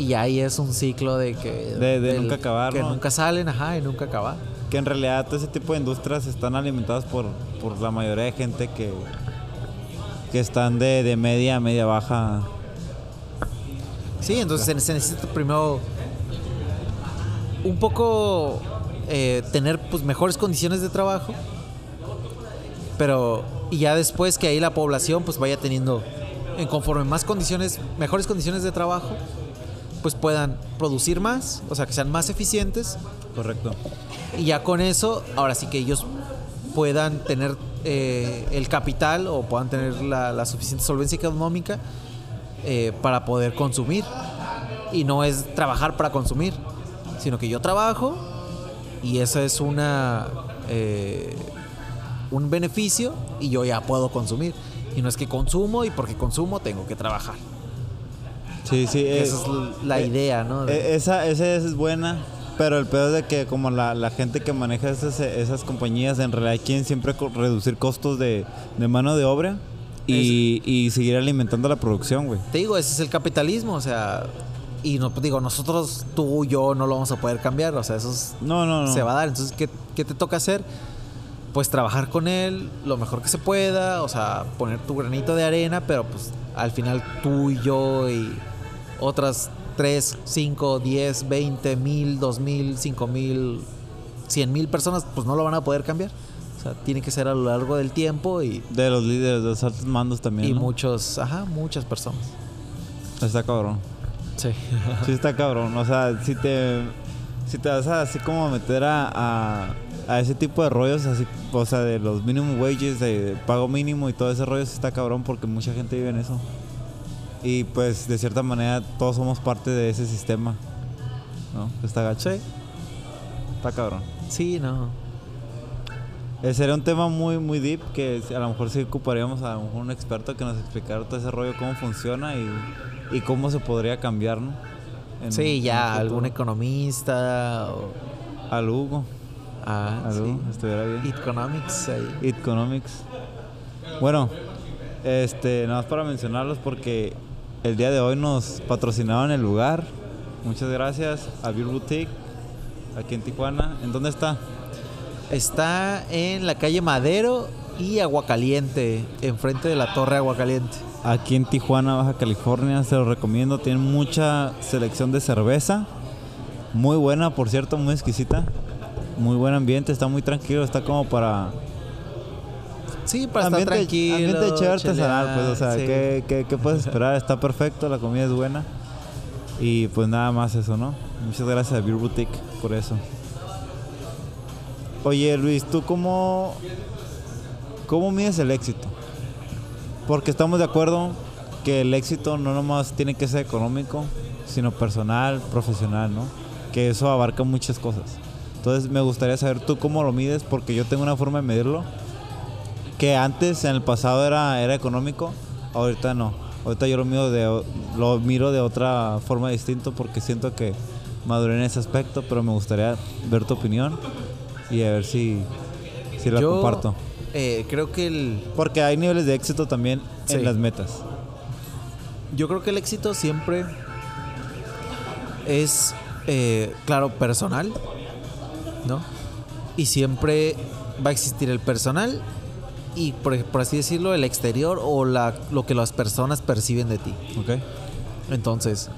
Speaker 2: Y ahí es un ciclo de que...
Speaker 1: De- de nunca acabar,
Speaker 2: Que
Speaker 1: ¿no?
Speaker 2: nunca salen, ajá, y nunca acabar.
Speaker 1: Que en realidad todo ese tipo de industrias están alimentadas por, por la mayoría de gente que, que están de, de media a media baja.
Speaker 2: Sí, entonces se, se necesita primero un poco eh, tener pues mejores condiciones de trabajo, pero y ya después que ahí la población pues vaya teniendo en conforme más condiciones, mejores condiciones de trabajo, pues puedan producir más, o sea que sean más eficientes
Speaker 1: Correcto.
Speaker 2: y ya con eso, ahora sí que ellos puedan tener eh, el capital o puedan tener la, la suficiente solvencia económica eh, para poder consumir. Y no es trabajar para consumir, sino que yo trabajo y eso es una eh, un beneficio y yo ya puedo consumir. Y no es que consumo y porque consumo tengo que trabajar.
Speaker 1: Sí, sí. eh,
Speaker 2: Esa es la
Speaker 1: eh,
Speaker 2: idea, ¿no? De-
Speaker 1: eh, esa, esa es buena, pero el peor es de que como la, la gente que maneja esas, esas compañías en realidad quieren siempre reducir costos de, de mano de obra y, y seguir alimentando la producción, güey.
Speaker 2: Te digo, ese es el capitalismo, o sea, y no digo, nosotros, tú, yo, no lo vamos a poder cambiar, o sea, eso es-
Speaker 1: No, no, no.
Speaker 2: se va a dar. Entonces, ¿qué, qué te toca hacer? Pues trabajar con él lo mejor que se pueda, o sea, poner tu granito de arena, pero pues al final tú y yo y otras 3, 5, 10, 20, mil, 2 mil, 5 mil, 100 mil personas, pues no lo van a poder cambiar. O sea, tiene que ser a lo largo del tiempo y,
Speaker 1: De los líderes, de los altos mandos también.
Speaker 2: y
Speaker 1: ¿no?
Speaker 2: muchos, ajá, muchas personas.
Speaker 1: Está cabrón.
Speaker 2: Sí.
Speaker 1: Sí está cabrón. O sea, si te, si te vas a así como meter a, a, a ese tipo de rollos, así, o sea, de los minimum wages, de pago mínimo y todo ese rollo, sí está cabrón porque mucha gente vive en eso. Y pues de cierta manera todos somos parte de ese sistema. ¿No? Está gacho.
Speaker 2: Sí.
Speaker 1: Está cabrón.
Speaker 2: Sí, no.
Speaker 1: Eh, sería un tema muy, muy deep que a lo mejor sí ocuparíamos a lo mejor un experto que nos explicara todo ese rollo, cómo funciona y, y cómo se podría cambiar, ¿no? En-
Speaker 2: Sí, ya algún economista o
Speaker 1: Al Hugo.
Speaker 2: ah,
Speaker 1: Al
Speaker 2: sí.
Speaker 1: Hugo, estuviera bien.
Speaker 2: Economics ahí.
Speaker 1: Economics. Bueno, este, nada más para mencionarlos porque el día de hoy nos patrocinaron el lugar. Muchas gracias a Beer Boutique, aquí en Tijuana. ¿En dónde está?
Speaker 2: Está en la calle Madero y Aguacaliente, enfrente de la Torre Aguacaliente.
Speaker 1: Aquí en Tijuana, Baja California, se los recomiendo. Tienen mucha selección de cerveza. Muy buena, por cierto, muy exquisita. Muy buen ambiente, está muy tranquilo, está como para
Speaker 2: Sí, para
Speaker 1: ambiente,
Speaker 2: estar tranquilo.
Speaker 1: ambiente chévere artesanal, pues, o sea,
Speaker 2: sí.
Speaker 1: ¿qué, qué, qué puedes esperar? Está perfecto, la comida es buena. Y pues nada más eso, ¿no? Muchas gracias a Beer Boutique por eso. Oye, Luis, ¿tú cómo, cómo mides el éxito? Porque estamos de acuerdo que el éxito no nomás tiene que ser económico, sino personal, profesional, ¿no? Que eso abarca muchas cosas. Entonces me gustaría saber tú cómo lo mides, porque yo tengo una forma de medirlo que antes, en el pasado, era, era económico, ahorita no. Ahorita yo lo miro, de, lo miro de otra forma distinta porque siento que maduré en ese aspecto, pero me gustaría ver tu opinión y a ver si, si la
Speaker 2: Yo,
Speaker 1: comparto.
Speaker 2: eh, creo que el,
Speaker 1: Porque hay niveles de éxito también
Speaker 2: Sí.
Speaker 1: en las metas.
Speaker 2: yo creo que el éxito siempre es, eh, claro, personal, ¿no? Y siempre va a existir el personal y, por, por así decirlo, el exterior o la, lo que las personas perciben de ti.
Speaker 1: ¿Ok?
Speaker 2: Entonces,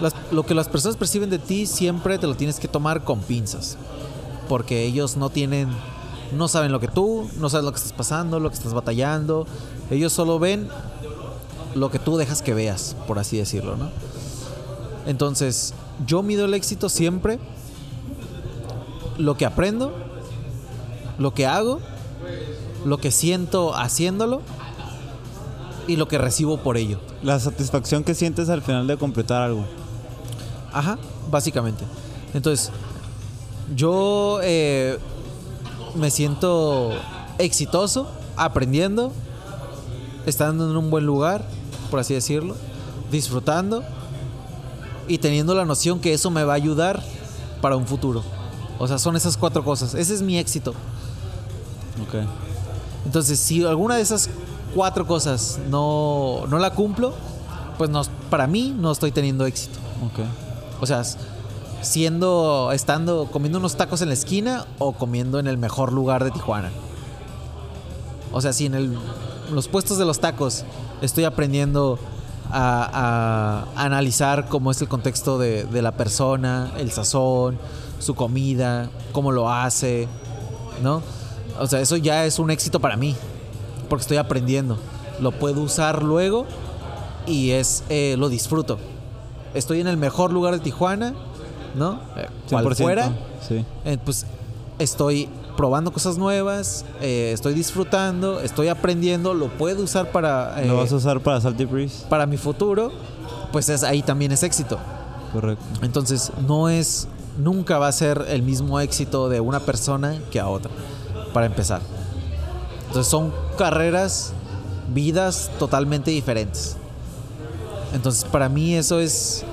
Speaker 2: las- lo que las personas perciben de ti siempre te lo tienes que tomar con pinzas. Porque ellos no tienen, no saben lo que tú, no sabes lo que estás pasando, lo que estás batallando. Ellos solo ven lo que tú dejas que veas, por así decirlo, ¿no? Entonces, yo mido el éxito siempre lo que aprendo, lo que hago, lo que siento haciéndolo y lo que recibo por ello.
Speaker 1: La satisfacción que sientes al final de completar algo.
Speaker 2: Ajá, básicamente. Entonces, yo eh, me siento exitoso, aprendiendo, estando en un buen lugar, por así decirlo, disfrutando y teniendo la noción que eso me va a ayudar para un futuro. O sea, son esas cuatro cosas. Ese es mi éxito.
Speaker 1: Ok.
Speaker 2: Entonces, si alguna de esas cuatro cosas no, no la cumplo, pues no, para mí no estoy teniendo éxito.
Speaker 1: Ok.
Speaker 2: O sea, siendo, estando, comiendo unos tacos en la esquina o comiendo en el mejor lugar de Tijuana. O sea, si en el, los puestos de los tacos estoy aprendiendo a, a analizar cómo es el contexto de, de la persona, el sazón, su comida, cómo lo hace, ¿no? O sea, eso ya es un éxito para mí, porque estoy aprendiendo. Lo puedo usar luego y es eh, lo disfruto. Estoy en el mejor lugar de Tijuana, ¿no? Eh, cual
Speaker 1: 100%,
Speaker 2: fuera,
Speaker 1: Sí.
Speaker 2: eh, pues estoy probando cosas nuevas, eh, estoy disfrutando, estoy aprendiendo, lo puedo usar para,
Speaker 1: ¿Lo vas a usar para Salty Breeze?
Speaker 2: para mi futuro, pues es, ahí también es éxito.
Speaker 1: Correcto.
Speaker 2: Entonces, no es, nunca va a ser el mismo éxito de una persona que a otra, para empezar. Entonces, son carreras, vidas totalmente diferentes. Entonces, para mí eso es,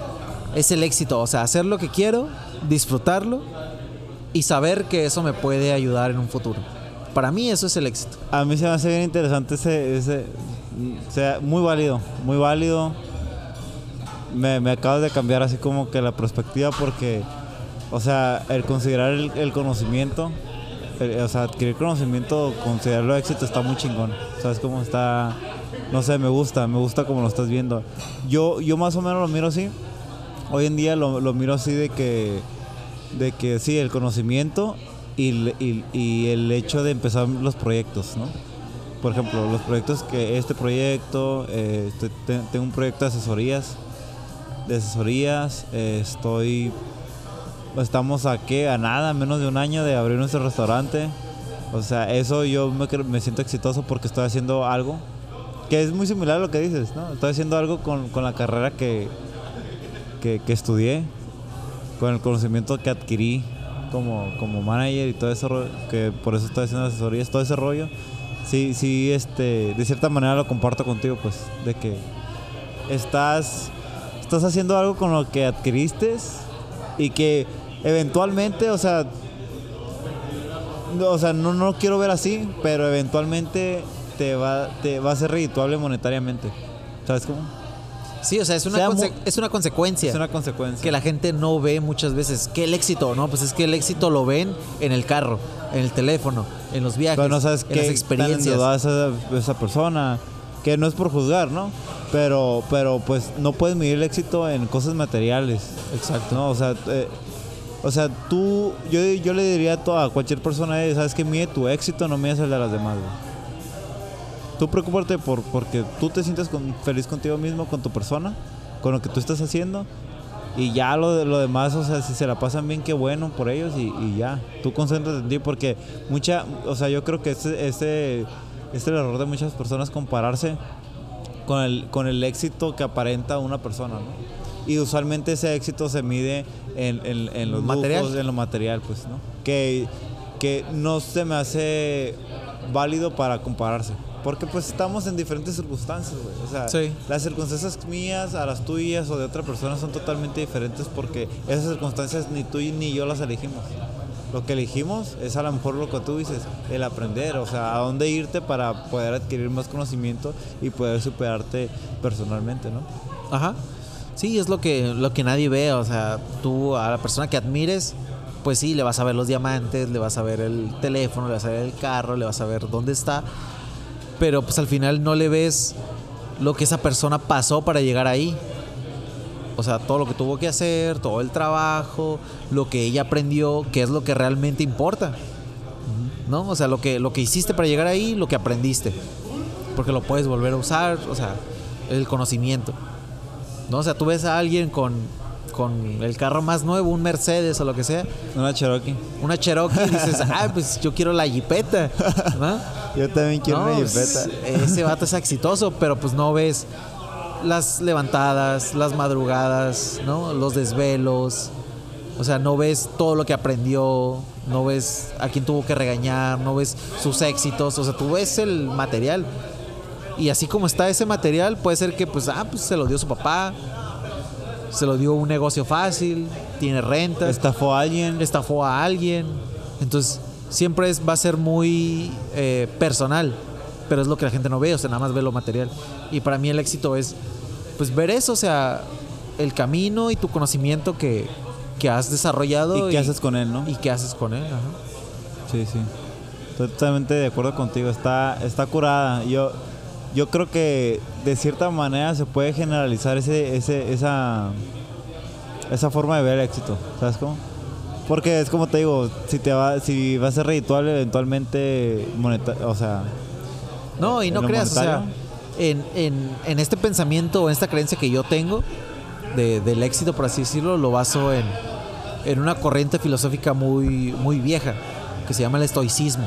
Speaker 2: es el éxito, o sea, hacer lo que quiero, disfrutarlo y saber que eso me puede ayudar en un futuro. Para mí eso es el éxito.
Speaker 1: A mí se me hace bien interesante ese, sea, muy válido, muy válido. Me, me acabas de cambiar así como que la perspectiva porque, o sea, el considerar el, conocimiento, o sea, adquirir conocimiento, considerarlo éxito está muy chingón. ¿Sabes cómo está? No sé, me gusta, me gusta como lo estás viendo. Yo, yo más o menos lo miro así. Hoy en día lo, lo miro así de que, de que sí, el conocimiento y, y- el hecho de empezar los proyectos, ¿no? Por ejemplo, los proyectos que este proyecto, eh, este- te- tengo un proyecto de asesorías, de asesorías, eh, estoy, estamos a qué, a nada, menos de un año de abrir nuestro restaurante. O sea, eso yo me, me siento exitoso porque estoy haciendo algo que es muy similar a lo que dices, ¿no? Estoy haciendo algo con, con la carrera que, que, que estudié, con el conocimiento que adquirí como, como manager y todo eso, que por eso estoy haciendo asesorías, todo ese rollo. Sí, sí, este, de cierta manera lo comparto contigo, pues, de que estás, estás haciendo algo con lo que adquiriste y que eventualmente, o sea, no, o sea, no, no lo quiero ver así, pero eventualmente te va, te va a ser redituable monetariamente. ¿Sabes cómo?
Speaker 2: Sí, o sea, es una,
Speaker 1: Sea
Speaker 2: es una consecuencia.
Speaker 1: Es una consecuencia.
Speaker 2: que la gente no ve muchas veces. ¿Qué el éxito? No, pues es que el éxito lo ven en el carro, en el teléfono, en los viajes,
Speaker 1: Pero no sabes
Speaker 2: en
Speaker 1: qué
Speaker 2: las
Speaker 1: tan
Speaker 2: experiencias.
Speaker 1: es esa, esa persona. Que no es por juzgar, ¿no? Pero, pero pues no puedes medir el éxito en cosas materiales.
Speaker 2: Exacto.
Speaker 1: ¿no? O sea, eh, o sea, tú, yo, yo le diría a, to- a cualquier persona, ¿sabes qué? Mide tu éxito, no mides el de las demás, güey. Tú preocúpate por, porque tú te sientes con- feliz contigo mismo, con tu persona, con lo que tú estás haciendo. Y ya lo, de- lo demás, o sea, si se la pasan bien, qué bueno por ellos y, y ya. Tú concéntrate en ti porque mucha, o sea, yo creo que este, este, este es el error de muchas personas compararse con el, con el éxito que aparenta una persona, ¿no? Y usualmente ese éxito se mide en, en, en los
Speaker 2: Material.
Speaker 1: lujos, en lo material, pues, ¿no? Que, que no se me hace válido para compararse. Porque pues estamos en diferentes circunstancias, güey. O sea,
Speaker 2: Sí.
Speaker 1: las circunstancias mías a las tuyas o de otra persona son totalmente diferentes porque esas circunstancias ni tú ni yo las elegimos. Lo que elegimos es a lo mejor lo que tú dices, el aprender, o sea, a dónde irte para poder adquirir más conocimiento y poder superarte personalmente, ¿no?
Speaker 2: Ajá. Sí, es lo que, lo que nadie ve. O sea, tú a la persona que admires, pues sí, le vas a ver los diamantes, le vas a ver el teléfono, le vas a ver el carro, le vas a ver dónde está. Pero pues al final no le ves lo que esa persona pasó para llegar ahí. O sea, todo lo que tuvo que hacer, todo el trabajo, lo que ella aprendió, que es lo que realmente importa. ¿No? O sea, lo que, lo que hiciste para llegar ahí, lo que aprendiste. Porque lo puedes volver a usar, o sea, el conocimiento. ¿No? O sea, tú ves a alguien con, con el carro más nuevo, un Mercedes o lo que sea,
Speaker 1: Una Cherokee.
Speaker 2: una Cherokee, y dices, ah, pues yo quiero la Jeepeta. ¿no?
Speaker 1: Yo también quiero
Speaker 2: No,
Speaker 1: una
Speaker 2: pues,
Speaker 1: jipeta.
Speaker 2: Ese vato es exitoso, pero pues no ves las levantadas, las madrugadas, ¿no? Los desvelos. O sea, no ves todo lo que aprendió, no ves a quién tuvo que regañar, no ves sus éxitos, o sea, tú ves el material. Y así como está ese material, puede ser que pues ah, pues se lo dio su papá, se lo dio un negocio fácil, tiene renta,
Speaker 1: Estafó a alguien.
Speaker 2: estafó a alguien. Entonces, siempre es, va a ser muy eh, personal, pero es lo que la gente no ve, o sea, nada más ve lo material. Y para mí el éxito es, pues, ver eso, o sea, el camino y tu conocimiento que, que has desarrollado.
Speaker 1: ¿Y qué haces con él, no?
Speaker 2: Y qué haces con él, ajá.
Speaker 1: Sí, sí. Totalmente de acuerdo contigo. Está, está curada. Yo, yo creo que de cierta manera se puede generalizar ese, ese, esa, esa forma de ver el éxito. ¿Sabes cómo? Porque es como te digo, si te va, si va a ser redituable eventualmente moneta- o sea,
Speaker 2: No, y
Speaker 1: ¿En
Speaker 2: no creas, o sea,
Speaker 1: monetario?
Speaker 2: en, en- en este pensamiento o en esta creencia que yo tengo de- del éxito, por así decirlo, lo baso en, en una corriente filosófica muy, muy vieja que se llama el estoicismo,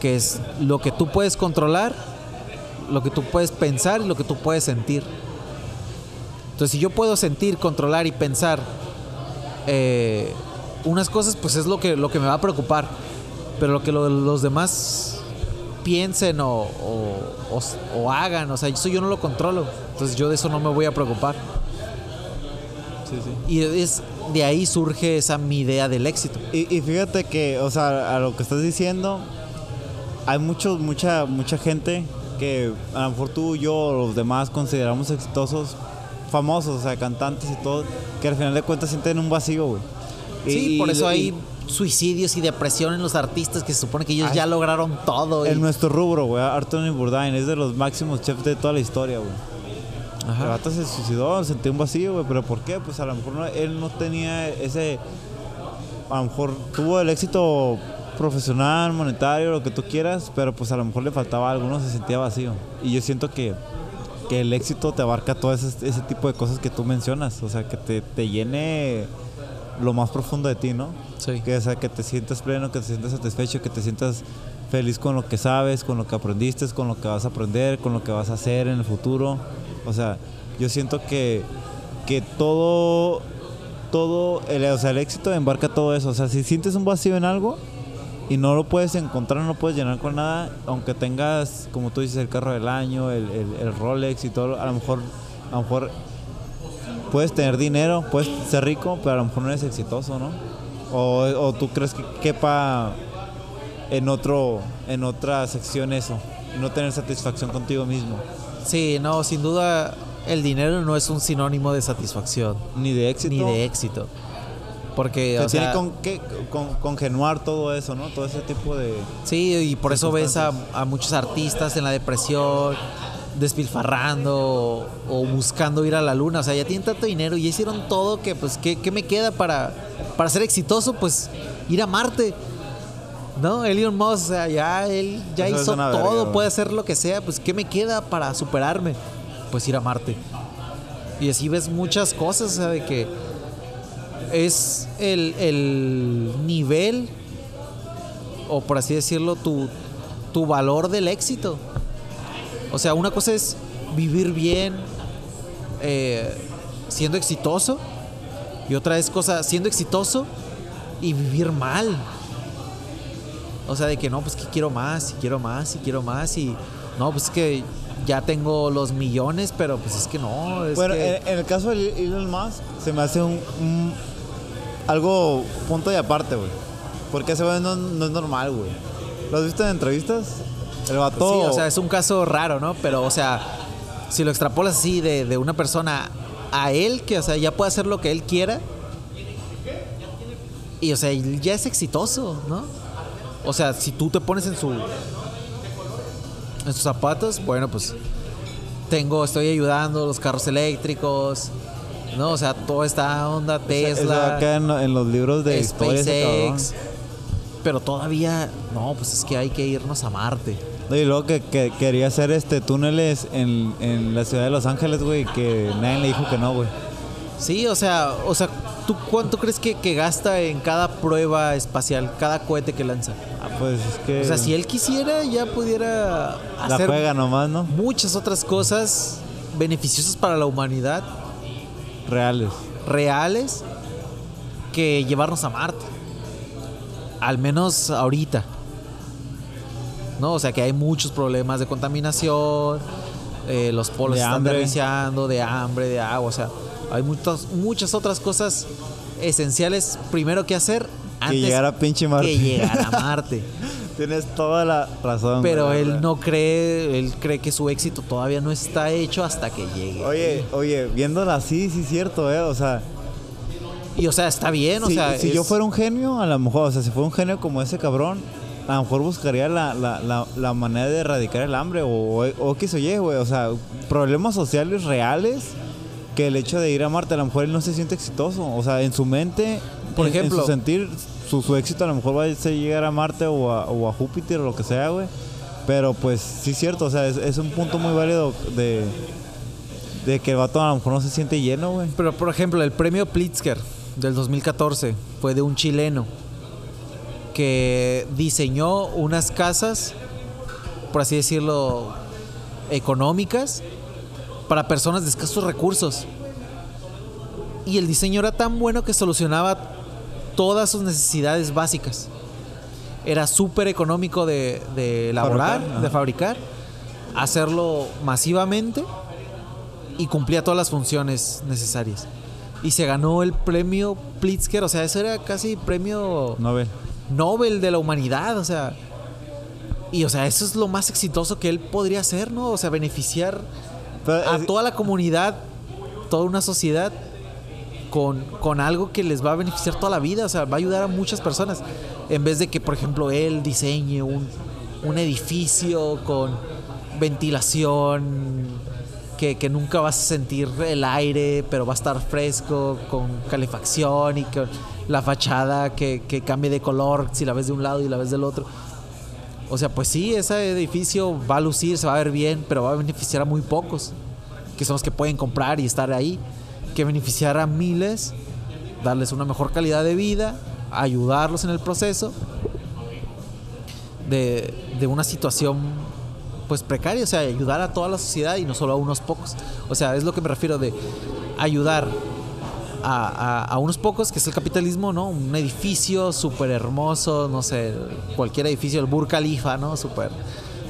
Speaker 2: que es lo que tú puedes controlar, lo que tú puedes pensar y lo que tú puedes sentir. Entonces, si yo puedo sentir, controlar y pensar eh, unas cosas, pues es lo que, lo que me va a preocupar. Pero lo que lo- los demás piensen o, o- o- o hagan, o sea, eso yo no lo controlo. Entonces yo de eso no me voy a preocupar.
Speaker 1: sí, sí.
Speaker 2: Y es de ahí surge esa mi idea del éxito.
Speaker 1: Y, y fíjate que, o sea, a lo que estás diciendo, hay mucho, mucha, mucha gente que a lo mejor tú, yo o los demás consideramos exitosos, famosos, o sea, cantantes y todo, que al final de cuentas sienten un vacío, güey.
Speaker 2: Sí,
Speaker 1: Y-
Speaker 2: por eso
Speaker 1: y-
Speaker 2: hay suicidios y depresión en los artistas que se supone que ellos
Speaker 1: Ay.
Speaker 2: ya lograron todo. y-
Speaker 1: En nuestro rubro, güey, Arthur Bourdain es de los máximos chefs de toda la historia, güey. El
Speaker 2: Ajá.
Speaker 1: vato se suicidó, sentía un vacío, güey, pero ¿por qué? Pues a lo mejor no- él no tenía ese... A lo mejor tuvo el éxito profesional, monetario, lo que tú quieras, pero pues a lo mejor le faltaba algo, no se sentía vacío. Y yo siento que, que el éxito te abarca todo ese, ese tipo de cosas que tú mencionas, o sea, que te, te llene lo más profundo de ti, ¿no?
Speaker 2: Sí.
Speaker 1: Que, o sea, que te sientas pleno, que te sientas satisfecho, que te sientas feliz con lo que sabes, con lo que aprendiste, con lo que vas a aprender, con lo que vas a hacer en el futuro. O sea, yo siento que, que todo, todo, el, o sea, el éxito embarca todo eso. O sea, si sientes un vacío en algo y no lo puedes encontrar, no lo puedes llenar con nada, aunque tengas, como tú dices, el carro del año, el, el- el Rolex y todo, a lo mejor, a lo mejor puedes tener dinero, puedes ser rico, pero a lo mejor no eres exitoso, ¿no? O, o tú crees que quepa en otro, en otra sección eso, no tener satisfacción contigo mismo,
Speaker 2: Sí, no, sin duda el dinero no es un sinónimo de satisfacción
Speaker 1: ni de éxito.
Speaker 2: ni de éxito. Porque,
Speaker 1: Se
Speaker 2: o
Speaker 1: tiene
Speaker 2: sea,
Speaker 1: con que con, congenuar todo eso, ¿no? Todo ese tipo de
Speaker 2: Sí, y por eso ves a, a muchos artistas en la depresión, despilfarrando o, o buscando ir a la luna. O sea, ya tienen tanto dinero y ya hicieron todo que, pues, ¿qué, qué me queda para, para ser exitoso? Pues ir a Marte. ¿No? Elon Musk, o sea, ya él ya
Speaker 1: Eso
Speaker 2: hizo todo,
Speaker 1: verga,
Speaker 2: puede hacer lo que sea. Pues, ¿qué me queda para superarme? Pues ir a Marte. Y así ves muchas cosas, o sea, de que es el, el nivel o por así decirlo, tu, tu valor del éxito. O sea, una cosa es vivir bien, eh, siendo exitoso, y otra es cosa siendo exitoso y vivir mal. O sea, de que no, pues que quiero más, y quiero más, y quiero más, y no, pues es que ya tengo los millones, pero pues es que no. Es
Speaker 1: bueno,
Speaker 2: que-
Speaker 1: en, en el caso de Elon Musk, se me hace un, un- algo punto de aparte, güey. Porque ese güey no, es normal, güey. ¿Lo has visto en entrevistas? El vato.
Speaker 2: Sí, o sea, es un caso raro, ¿no? Pero, o sea, si lo extrapolas así de, de una persona a él, que, o sea, ya puede hacer lo que él quiera. Y, o sea, ya es exitoso, ¿no? O sea, si tú te pones en su. En sus zapatos, bueno, pues. Tengo, estoy ayudando los carros eléctricos, ¿no? O sea, toda esta onda
Speaker 1: Eso- eso
Speaker 2: Tesla.
Speaker 1: acá en, en los libros de.
Speaker 2: SpaceX. Pero todavía, no, pues es que hay que irnos a Marte.
Speaker 1: Y luego que, que quería hacer este túneles en, en la ciudad de Los Ángeles, güey, que nadie le dijo que no, güey.
Speaker 2: Sí, o sea, o sea, ¿tú cuánto crees que, que gasta en cada prueba espacial, cada cohete que lanza?
Speaker 1: Ah, pues es que
Speaker 2: O sea, si él quisiera, ya pudiera
Speaker 1: la
Speaker 2: hacer
Speaker 1: juega nomás, ¿no?
Speaker 2: muchas otras cosas beneficiosas para la humanidad,
Speaker 1: Reales.
Speaker 2: reales, que llevarnos a Marte. Al menos ahorita. ¿No? O sea, que hay muchos problemas de contaminación, eh, los polos
Speaker 1: De
Speaker 2: están
Speaker 1: hambre.
Speaker 2: derriciando, de hambre, de agua. O sea, hay muchas, muchas otras cosas esenciales primero que hacer antes
Speaker 1: llegar a pinche Marte.
Speaker 2: que llegar a Marte.
Speaker 1: Tienes toda la razón.
Speaker 2: Pero
Speaker 1: güey,
Speaker 2: él
Speaker 1: verdad.
Speaker 2: no cree, él cree que su éxito todavía no está hecho hasta que llegue.
Speaker 1: Oye, oye, viéndola así, sí es cierto, ¿eh? O sea,
Speaker 2: Y o sea, está bien, o
Speaker 1: si,
Speaker 2: sea,
Speaker 1: si yo fuera un genio, a lo mejor, o sea, si fuera un genio como ese cabrón, a lo mejor buscaría la, la, la, la manera de erradicar el hambre o, o, o X o Y, güey. O sea, problemas sociales reales que el hecho de ir a Marte, a lo mejor él no se siente exitoso. O sea, en su mente,
Speaker 2: Por
Speaker 1: en- en
Speaker 2: ejemplo-
Speaker 1: su sentir, su, su éxito a lo mejor va a llegar a Marte o a, Júpiter o lo que sea, güey. Pero pues sí es cierto, o sea, es, un punto muy válido de, de que el vato a lo mejor no se siente lleno, güey.
Speaker 2: Pero por ejemplo, el premio Pritzker del 2014 fue de un chileno que diseñó unas casas, por así decirlo, económicas para personas de escasos recursos. Y el diseño era tan bueno que solucionaba todas sus necesidades básicas. Era súper económico de, de elaborar,
Speaker 1: Fabricar,
Speaker 2: de fabricar, hacerlo masivamente y cumplía todas las funciones necesarias. Y se ganó el premio Pritzker, o sea, eso era casi premio
Speaker 1: Nobel.
Speaker 2: Nobel de la humanidad, o sea. Y o sea, eso es lo más exitoso que él podría hacer, ¿no? O sea, beneficiar
Speaker 1: Pero
Speaker 2: a
Speaker 1: es-
Speaker 2: toda la comunidad, toda una sociedad con, con algo que les va a beneficiar toda la vida, o sea, va a ayudar a muchas personas. En vez de que, por ejemplo, él diseñe un, un edificio con ventilación, que, que nunca vas a sentir el aire, pero va a estar fresco, con calefacción y que la fachada que, que cambie de color si la ves de un lado y la ves del otro. O sea, pues sí, ese edificio va a lucir, se va a ver bien, pero va a beneficiar a muy pocos, que son los que pueden comprar y estar ahí. Que beneficiar a miles, darles una mejor calidad de vida, ayudarlos en el proceso de, de una situación pues precaria, o sea, ayudar a toda la sociedad y no solo a unos pocos. O sea, es lo que me refiero de ayudar a, a- a unos pocos, que es el capitalismo, ¿no? Un edificio súper hermoso, no sé, cualquier edificio, el Burj Khalifa, ¿no? Súper,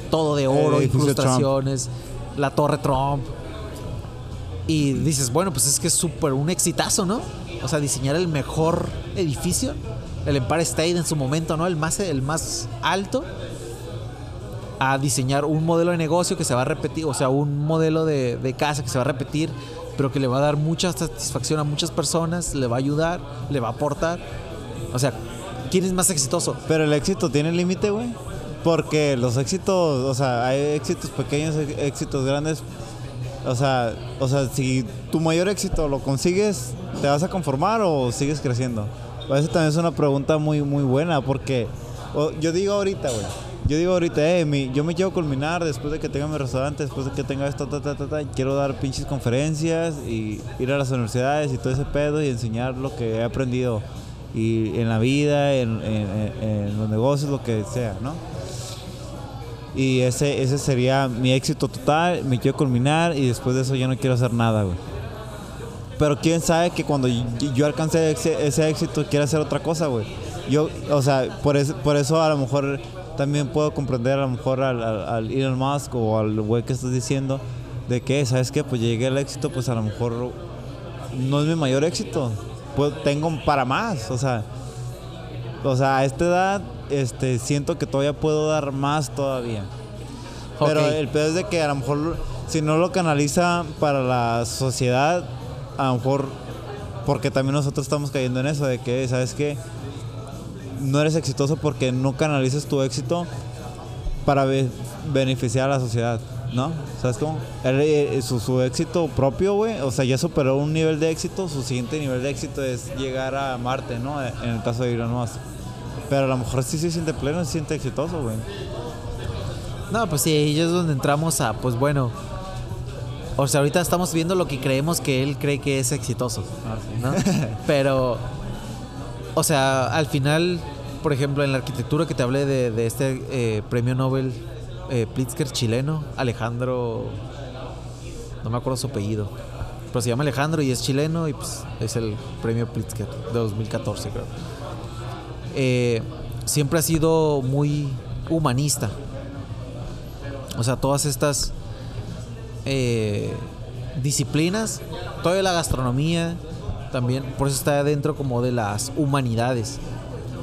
Speaker 2: todo de oro, incrustaciones, la Torre Trump. Y dices, bueno, pues es que es súper un exitazo, ¿no? O sea, diseñar el mejor edificio, el Empire State en su momento, ¿no? El más, el más alto a diseñar un modelo de negocio que se va a repetir, o sea, un modelo de, de casa que se va a repetir, pero que le va a dar mucha satisfacción a muchas personas, le va a ayudar, le va a aportar. O sea, ¿quién es más exitoso?
Speaker 1: Pero el éxito tiene límite, güey. Porque los éxitos, o sea, hay éxitos pequeños, éxitos grandes. O sea, o sea, si tu mayor éxito lo consigues, ¿te vas a conformar o sigues creciendo? Esa también es una pregunta muy, muy buena porque yo digo ahorita, güey. Yo digo ahorita, eh, mi- yo me quiero culminar después de que tenga mi restaurante, después de que tenga esto, ta, ta, ta, ta, quiero dar pinches conferencias y ir a las universidades y todo ese pedo y enseñar lo que he aprendido y en la vida, en los negocios, lo que sea, ¿no? Y ese, ese sería mi éxito total, me quiero culminar y después de eso ya no quiero hacer nada, güey. Pero quién sabe que cuando yo, alcance ese, ese éxito quiera hacer otra cosa, güey. yo, o sea, por eso, por eso a lo mejor también puedo comprender a lo mejor al, al, al Elon Musk o al güey que estás diciendo de que, ¿sabes qué? Pues llegué al éxito, pues a lo mejor no es mi mayor éxito. Pues tengo para más, o sea, o sea, a esta edad este siento que todavía puedo dar más todavía. Pero el peor es de que a lo mejor si no lo canaliza para la sociedad, a lo mejor porque también nosotros estamos cayendo en eso de que, ¿sabes qué? No eres exitoso porque no canalizas tu éxito para be- beneficiar a la sociedad, ¿no? ¿Sabes cómo? Él, eh, su, su éxito propio, güey, o sea, ya superó un nivel de éxito, su siguiente nivel de éxito es llegar a Marte, ¿no? En el caso de Elon Musk. Pero a lo mejor sí se siente pleno, se siente exitoso, güey.
Speaker 2: No, pues sí, ahí es donde entramos a, pues bueno. O sea, ahorita estamos viendo lo que creemos que él cree que es exitoso, ¿no? Pero, o sea, al final, por ejemplo, en la arquitectura que te hablé de, de este eh, premio Nobel eh, Pritzker chileno, Alejandro, no me acuerdo su apellido, pero se llama Alejandro y es chileno y pues es el premio Pritzker de 2014, creo. Eh, siempre ha sido muy humanista. O sea, todas estas eh, disciplinas, toda la gastronomía también, por eso está dentro como de las humanidades.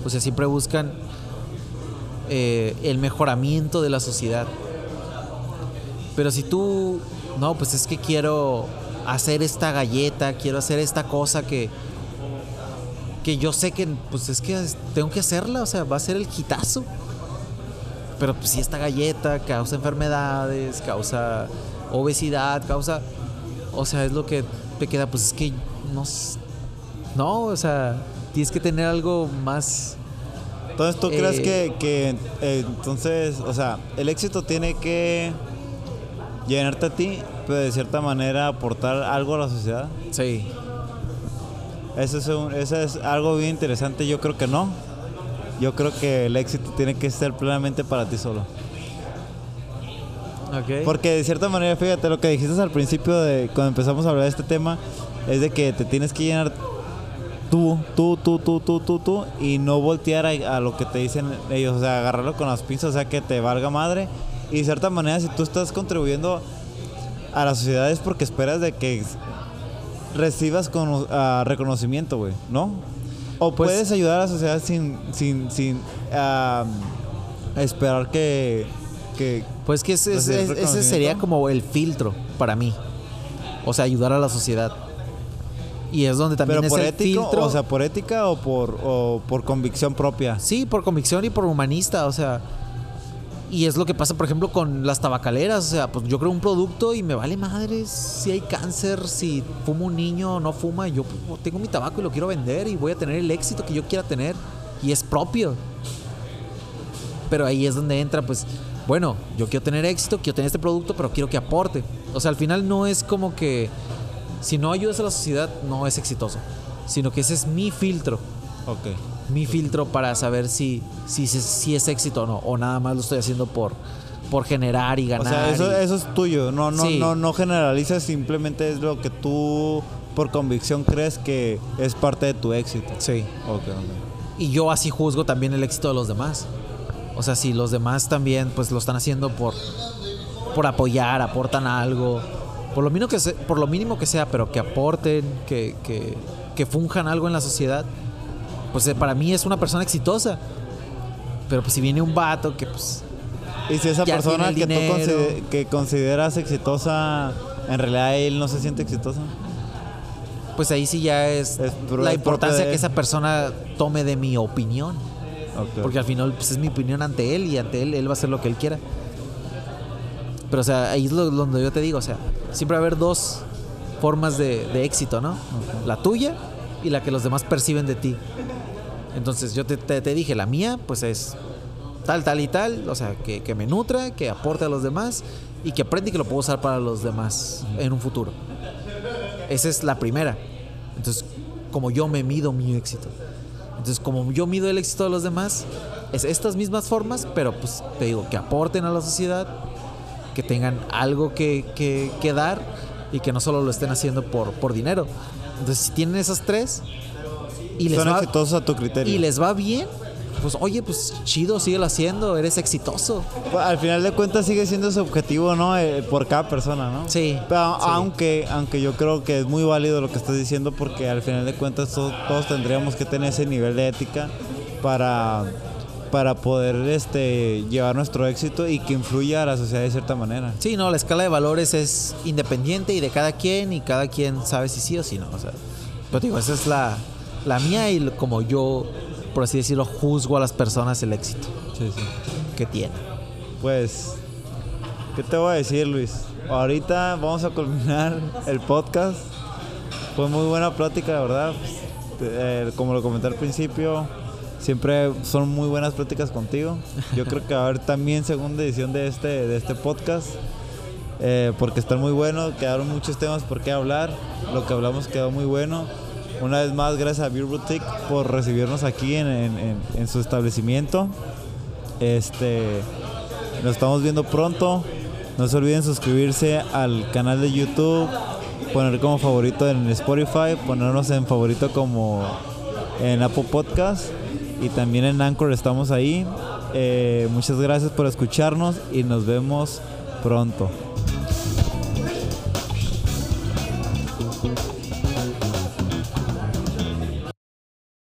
Speaker 2: O sea, siempre buscan eh, el mejoramiento de la sociedad. Pero si tú, no, pues es que quiero hacer esta galleta, quiero hacer esta cosa que que yo sé que pues es que tengo que hacerla, o sea, va a ser el quitazo. Pero pues si esta galleta causa enfermedades, causa obesidad, causa o sea, es lo que te queda, pues es que no no, o sea, tienes que tener algo más
Speaker 1: Entonces, ¿tú crees
Speaker 2: Eh,
Speaker 1: que, que, eh, entonces, o sea, el éxito tiene que llenarte a ti, pero de cierta manera aportar algo a la sociedad?
Speaker 2: sí.
Speaker 1: Eso es, un- eso es algo bien interesante. Yo creo que no. Yo creo que el éxito tiene que ser plenamente para ti solo.
Speaker 2: Ok.
Speaker 1: Porque de cierta manera, fíjate, lo que dijiste al principio de cuando empezamos a hablar de este tema, es de que te tienes que llenar tú, tú, tú, tú, tú, tú, tú, y no voltear a, a lo que te dicen ellos, o sea, agarrarlo con las pinzas, o sea, que te valga madre. Y de cierta manera, si tú estás contribuyendo a la sociedad es porque esperas de que recibas con, ah, reconocimiento, güey, ¿no? O
Speaker 2: Pues-
Speaker 1: puedes ayudar a la sociedad sin, sin, sin ah, esperar que, que
Speaker 2: Pues que ese, sería como el filtro para mí. O sea, ayudar a la sociedad. Y es donde también
Speaker 1: Pero
Speaker 2: es
Speaker 1: por
Speaker 2: el
Speaker 1: ético,
Speaker 2: filtro.
Speaker 1: o sea, por ética o por, o por convicción propia.
Speaker 2: Sí, por convicción y por humanista, o sea. Y es lo que pasa, por ejemplo, con las tabacaleras. O sea, pues yo creo un producto y me vale madres si hay cáncer, si fuma un niño o no fuma. Yo pues, tengo mi tabaco y lo quiero vender y voy a tener el éxito que yo quiera tener. Y es propio. Pero ahí es donde entra, pues, bueno, yo quiero tener éxito, quiero tener este producto, pero quiero que aporte. O sea, al final no es como que si no ayudas a la sociedad, no es exitoso. Sino que ese es mi filtro
Speaker 1: Ok.
Speaker 2: Mi filtro para saber si, si, es éxito o no. O nada más lo estoy haciendo por, por generar y
Speaker 1: O
Speaker 2: ganar.
Speaker 1: sea, eso,
Speaker 2: y-
Speaker 1: eso es tuyo. No, no,
Speaker 2: Sí.
Speaker 1: no, no generalizas, simplemente es lo que tú por convicción crees que es parte de tu éxito.
Speaker 2: Sí. Y yo así juzgo también el éxito de los demás. O sea, si los demás también pues lo están haciendo por, por apoyar, aportan algo. Por lo, mínimo que se- por lo mínimo que sea, pero que aporten, que, que, que funjan algo en la sociedad. Pues eh, para mí es una persona exitosa. Pero pues si viene un vato que pues
Speaker 1: Y si esa persona que tú
Speaker 2: dinero.
Speaker 1: consider- que consideras exitosa, en realidad él no se siente exitoso.
Speaker 2: pues ahí sí ya es, la importancia
Speaker 1: de
Speaker 2: que esa persona tome de mi opinión. Porque al final pues, es mi opinión ante él y ante él él va a hacer lo que él quiera. Pero o sea, ahí es lo, donde yo te digo, o sea, siempre va a haber dos formas de, de éxito, ¿no? La tuya y la que los demás perciben de ti. Entonces yo te, te- te dije, la mía pues es tal, tal y tal, o sea, que, que me nutra, que aporte a los demás y que aprenda y que lo puedo usar para los demás en un futuro. Esa es la primera. Entonces, como yo me mido mi éxito. Entonces, como yo mido el éxito de los demás, es estas mismas formas, pero pues te digo, que aporten a la sociedad, que tengan algo que, que- que dar y que no solo lo estén haciendo por, por dinero. Entonces, si tienen esas tres, y les
Speaker 1: Son
Speaker 2: va,
Speaker 1: exitosos a tu criterio.
Speaker 2: y les va bien, pues oye, pues chido, síguelo haciendo, eres exitoso.
Speaker 1: Pues, Al final de cuentas sigue siendo su objetivo, ¿no? Eh, por cada persona, ¿no?
Speaker 2: Sí,
Speaker 1: Pero
Speaker 2: sí.
Speaker 1: aunque, aunque yo creo que es muy válido lo que estás diciendo porque al final de cuentas todos, todos tendríamos que tener ese nivel de ética para, para poder este, llevar nuestro éxito y que influya a la sociedad de cierta manera.
Speaker 2: Sí, no, la escala de valores es independiente y de cada quien y cada quien sabe si sí o si no. O sea, pero digo, esa es la, la mía y como yo, por así decirlo, juzgo a las personas el éxito
Speaker 1: Sí, sí.
Speaker 2: que tienen.
Speaker 1: Pues, ¿qué te voy a decir, Luis? Ahorita vamos a culminar el podcast. Fue muy buena plática, la verdad. Eh, como lo comenté al principio, siempre son muy buenas pláticas contigo. Yo creo que va a haber también segunda edición de este, de este podcast. eh, porque están muy buenos, quedaron muchos temas por qué hablar. Lo que hablamos quedó muy bueno. Una vez más, gracias a Beer Boutique por recibirnos aquí en- su establecimiento. Este, nos estamos viendo pronto. No se olviden suscribirse al canal de YouTube, poner como favorito en Spotify, ponernos en favorito como en Apple Podcast y también en Anchor estamos ahí. Eh, muchas gracias por escucharnos y nos vemos pronto.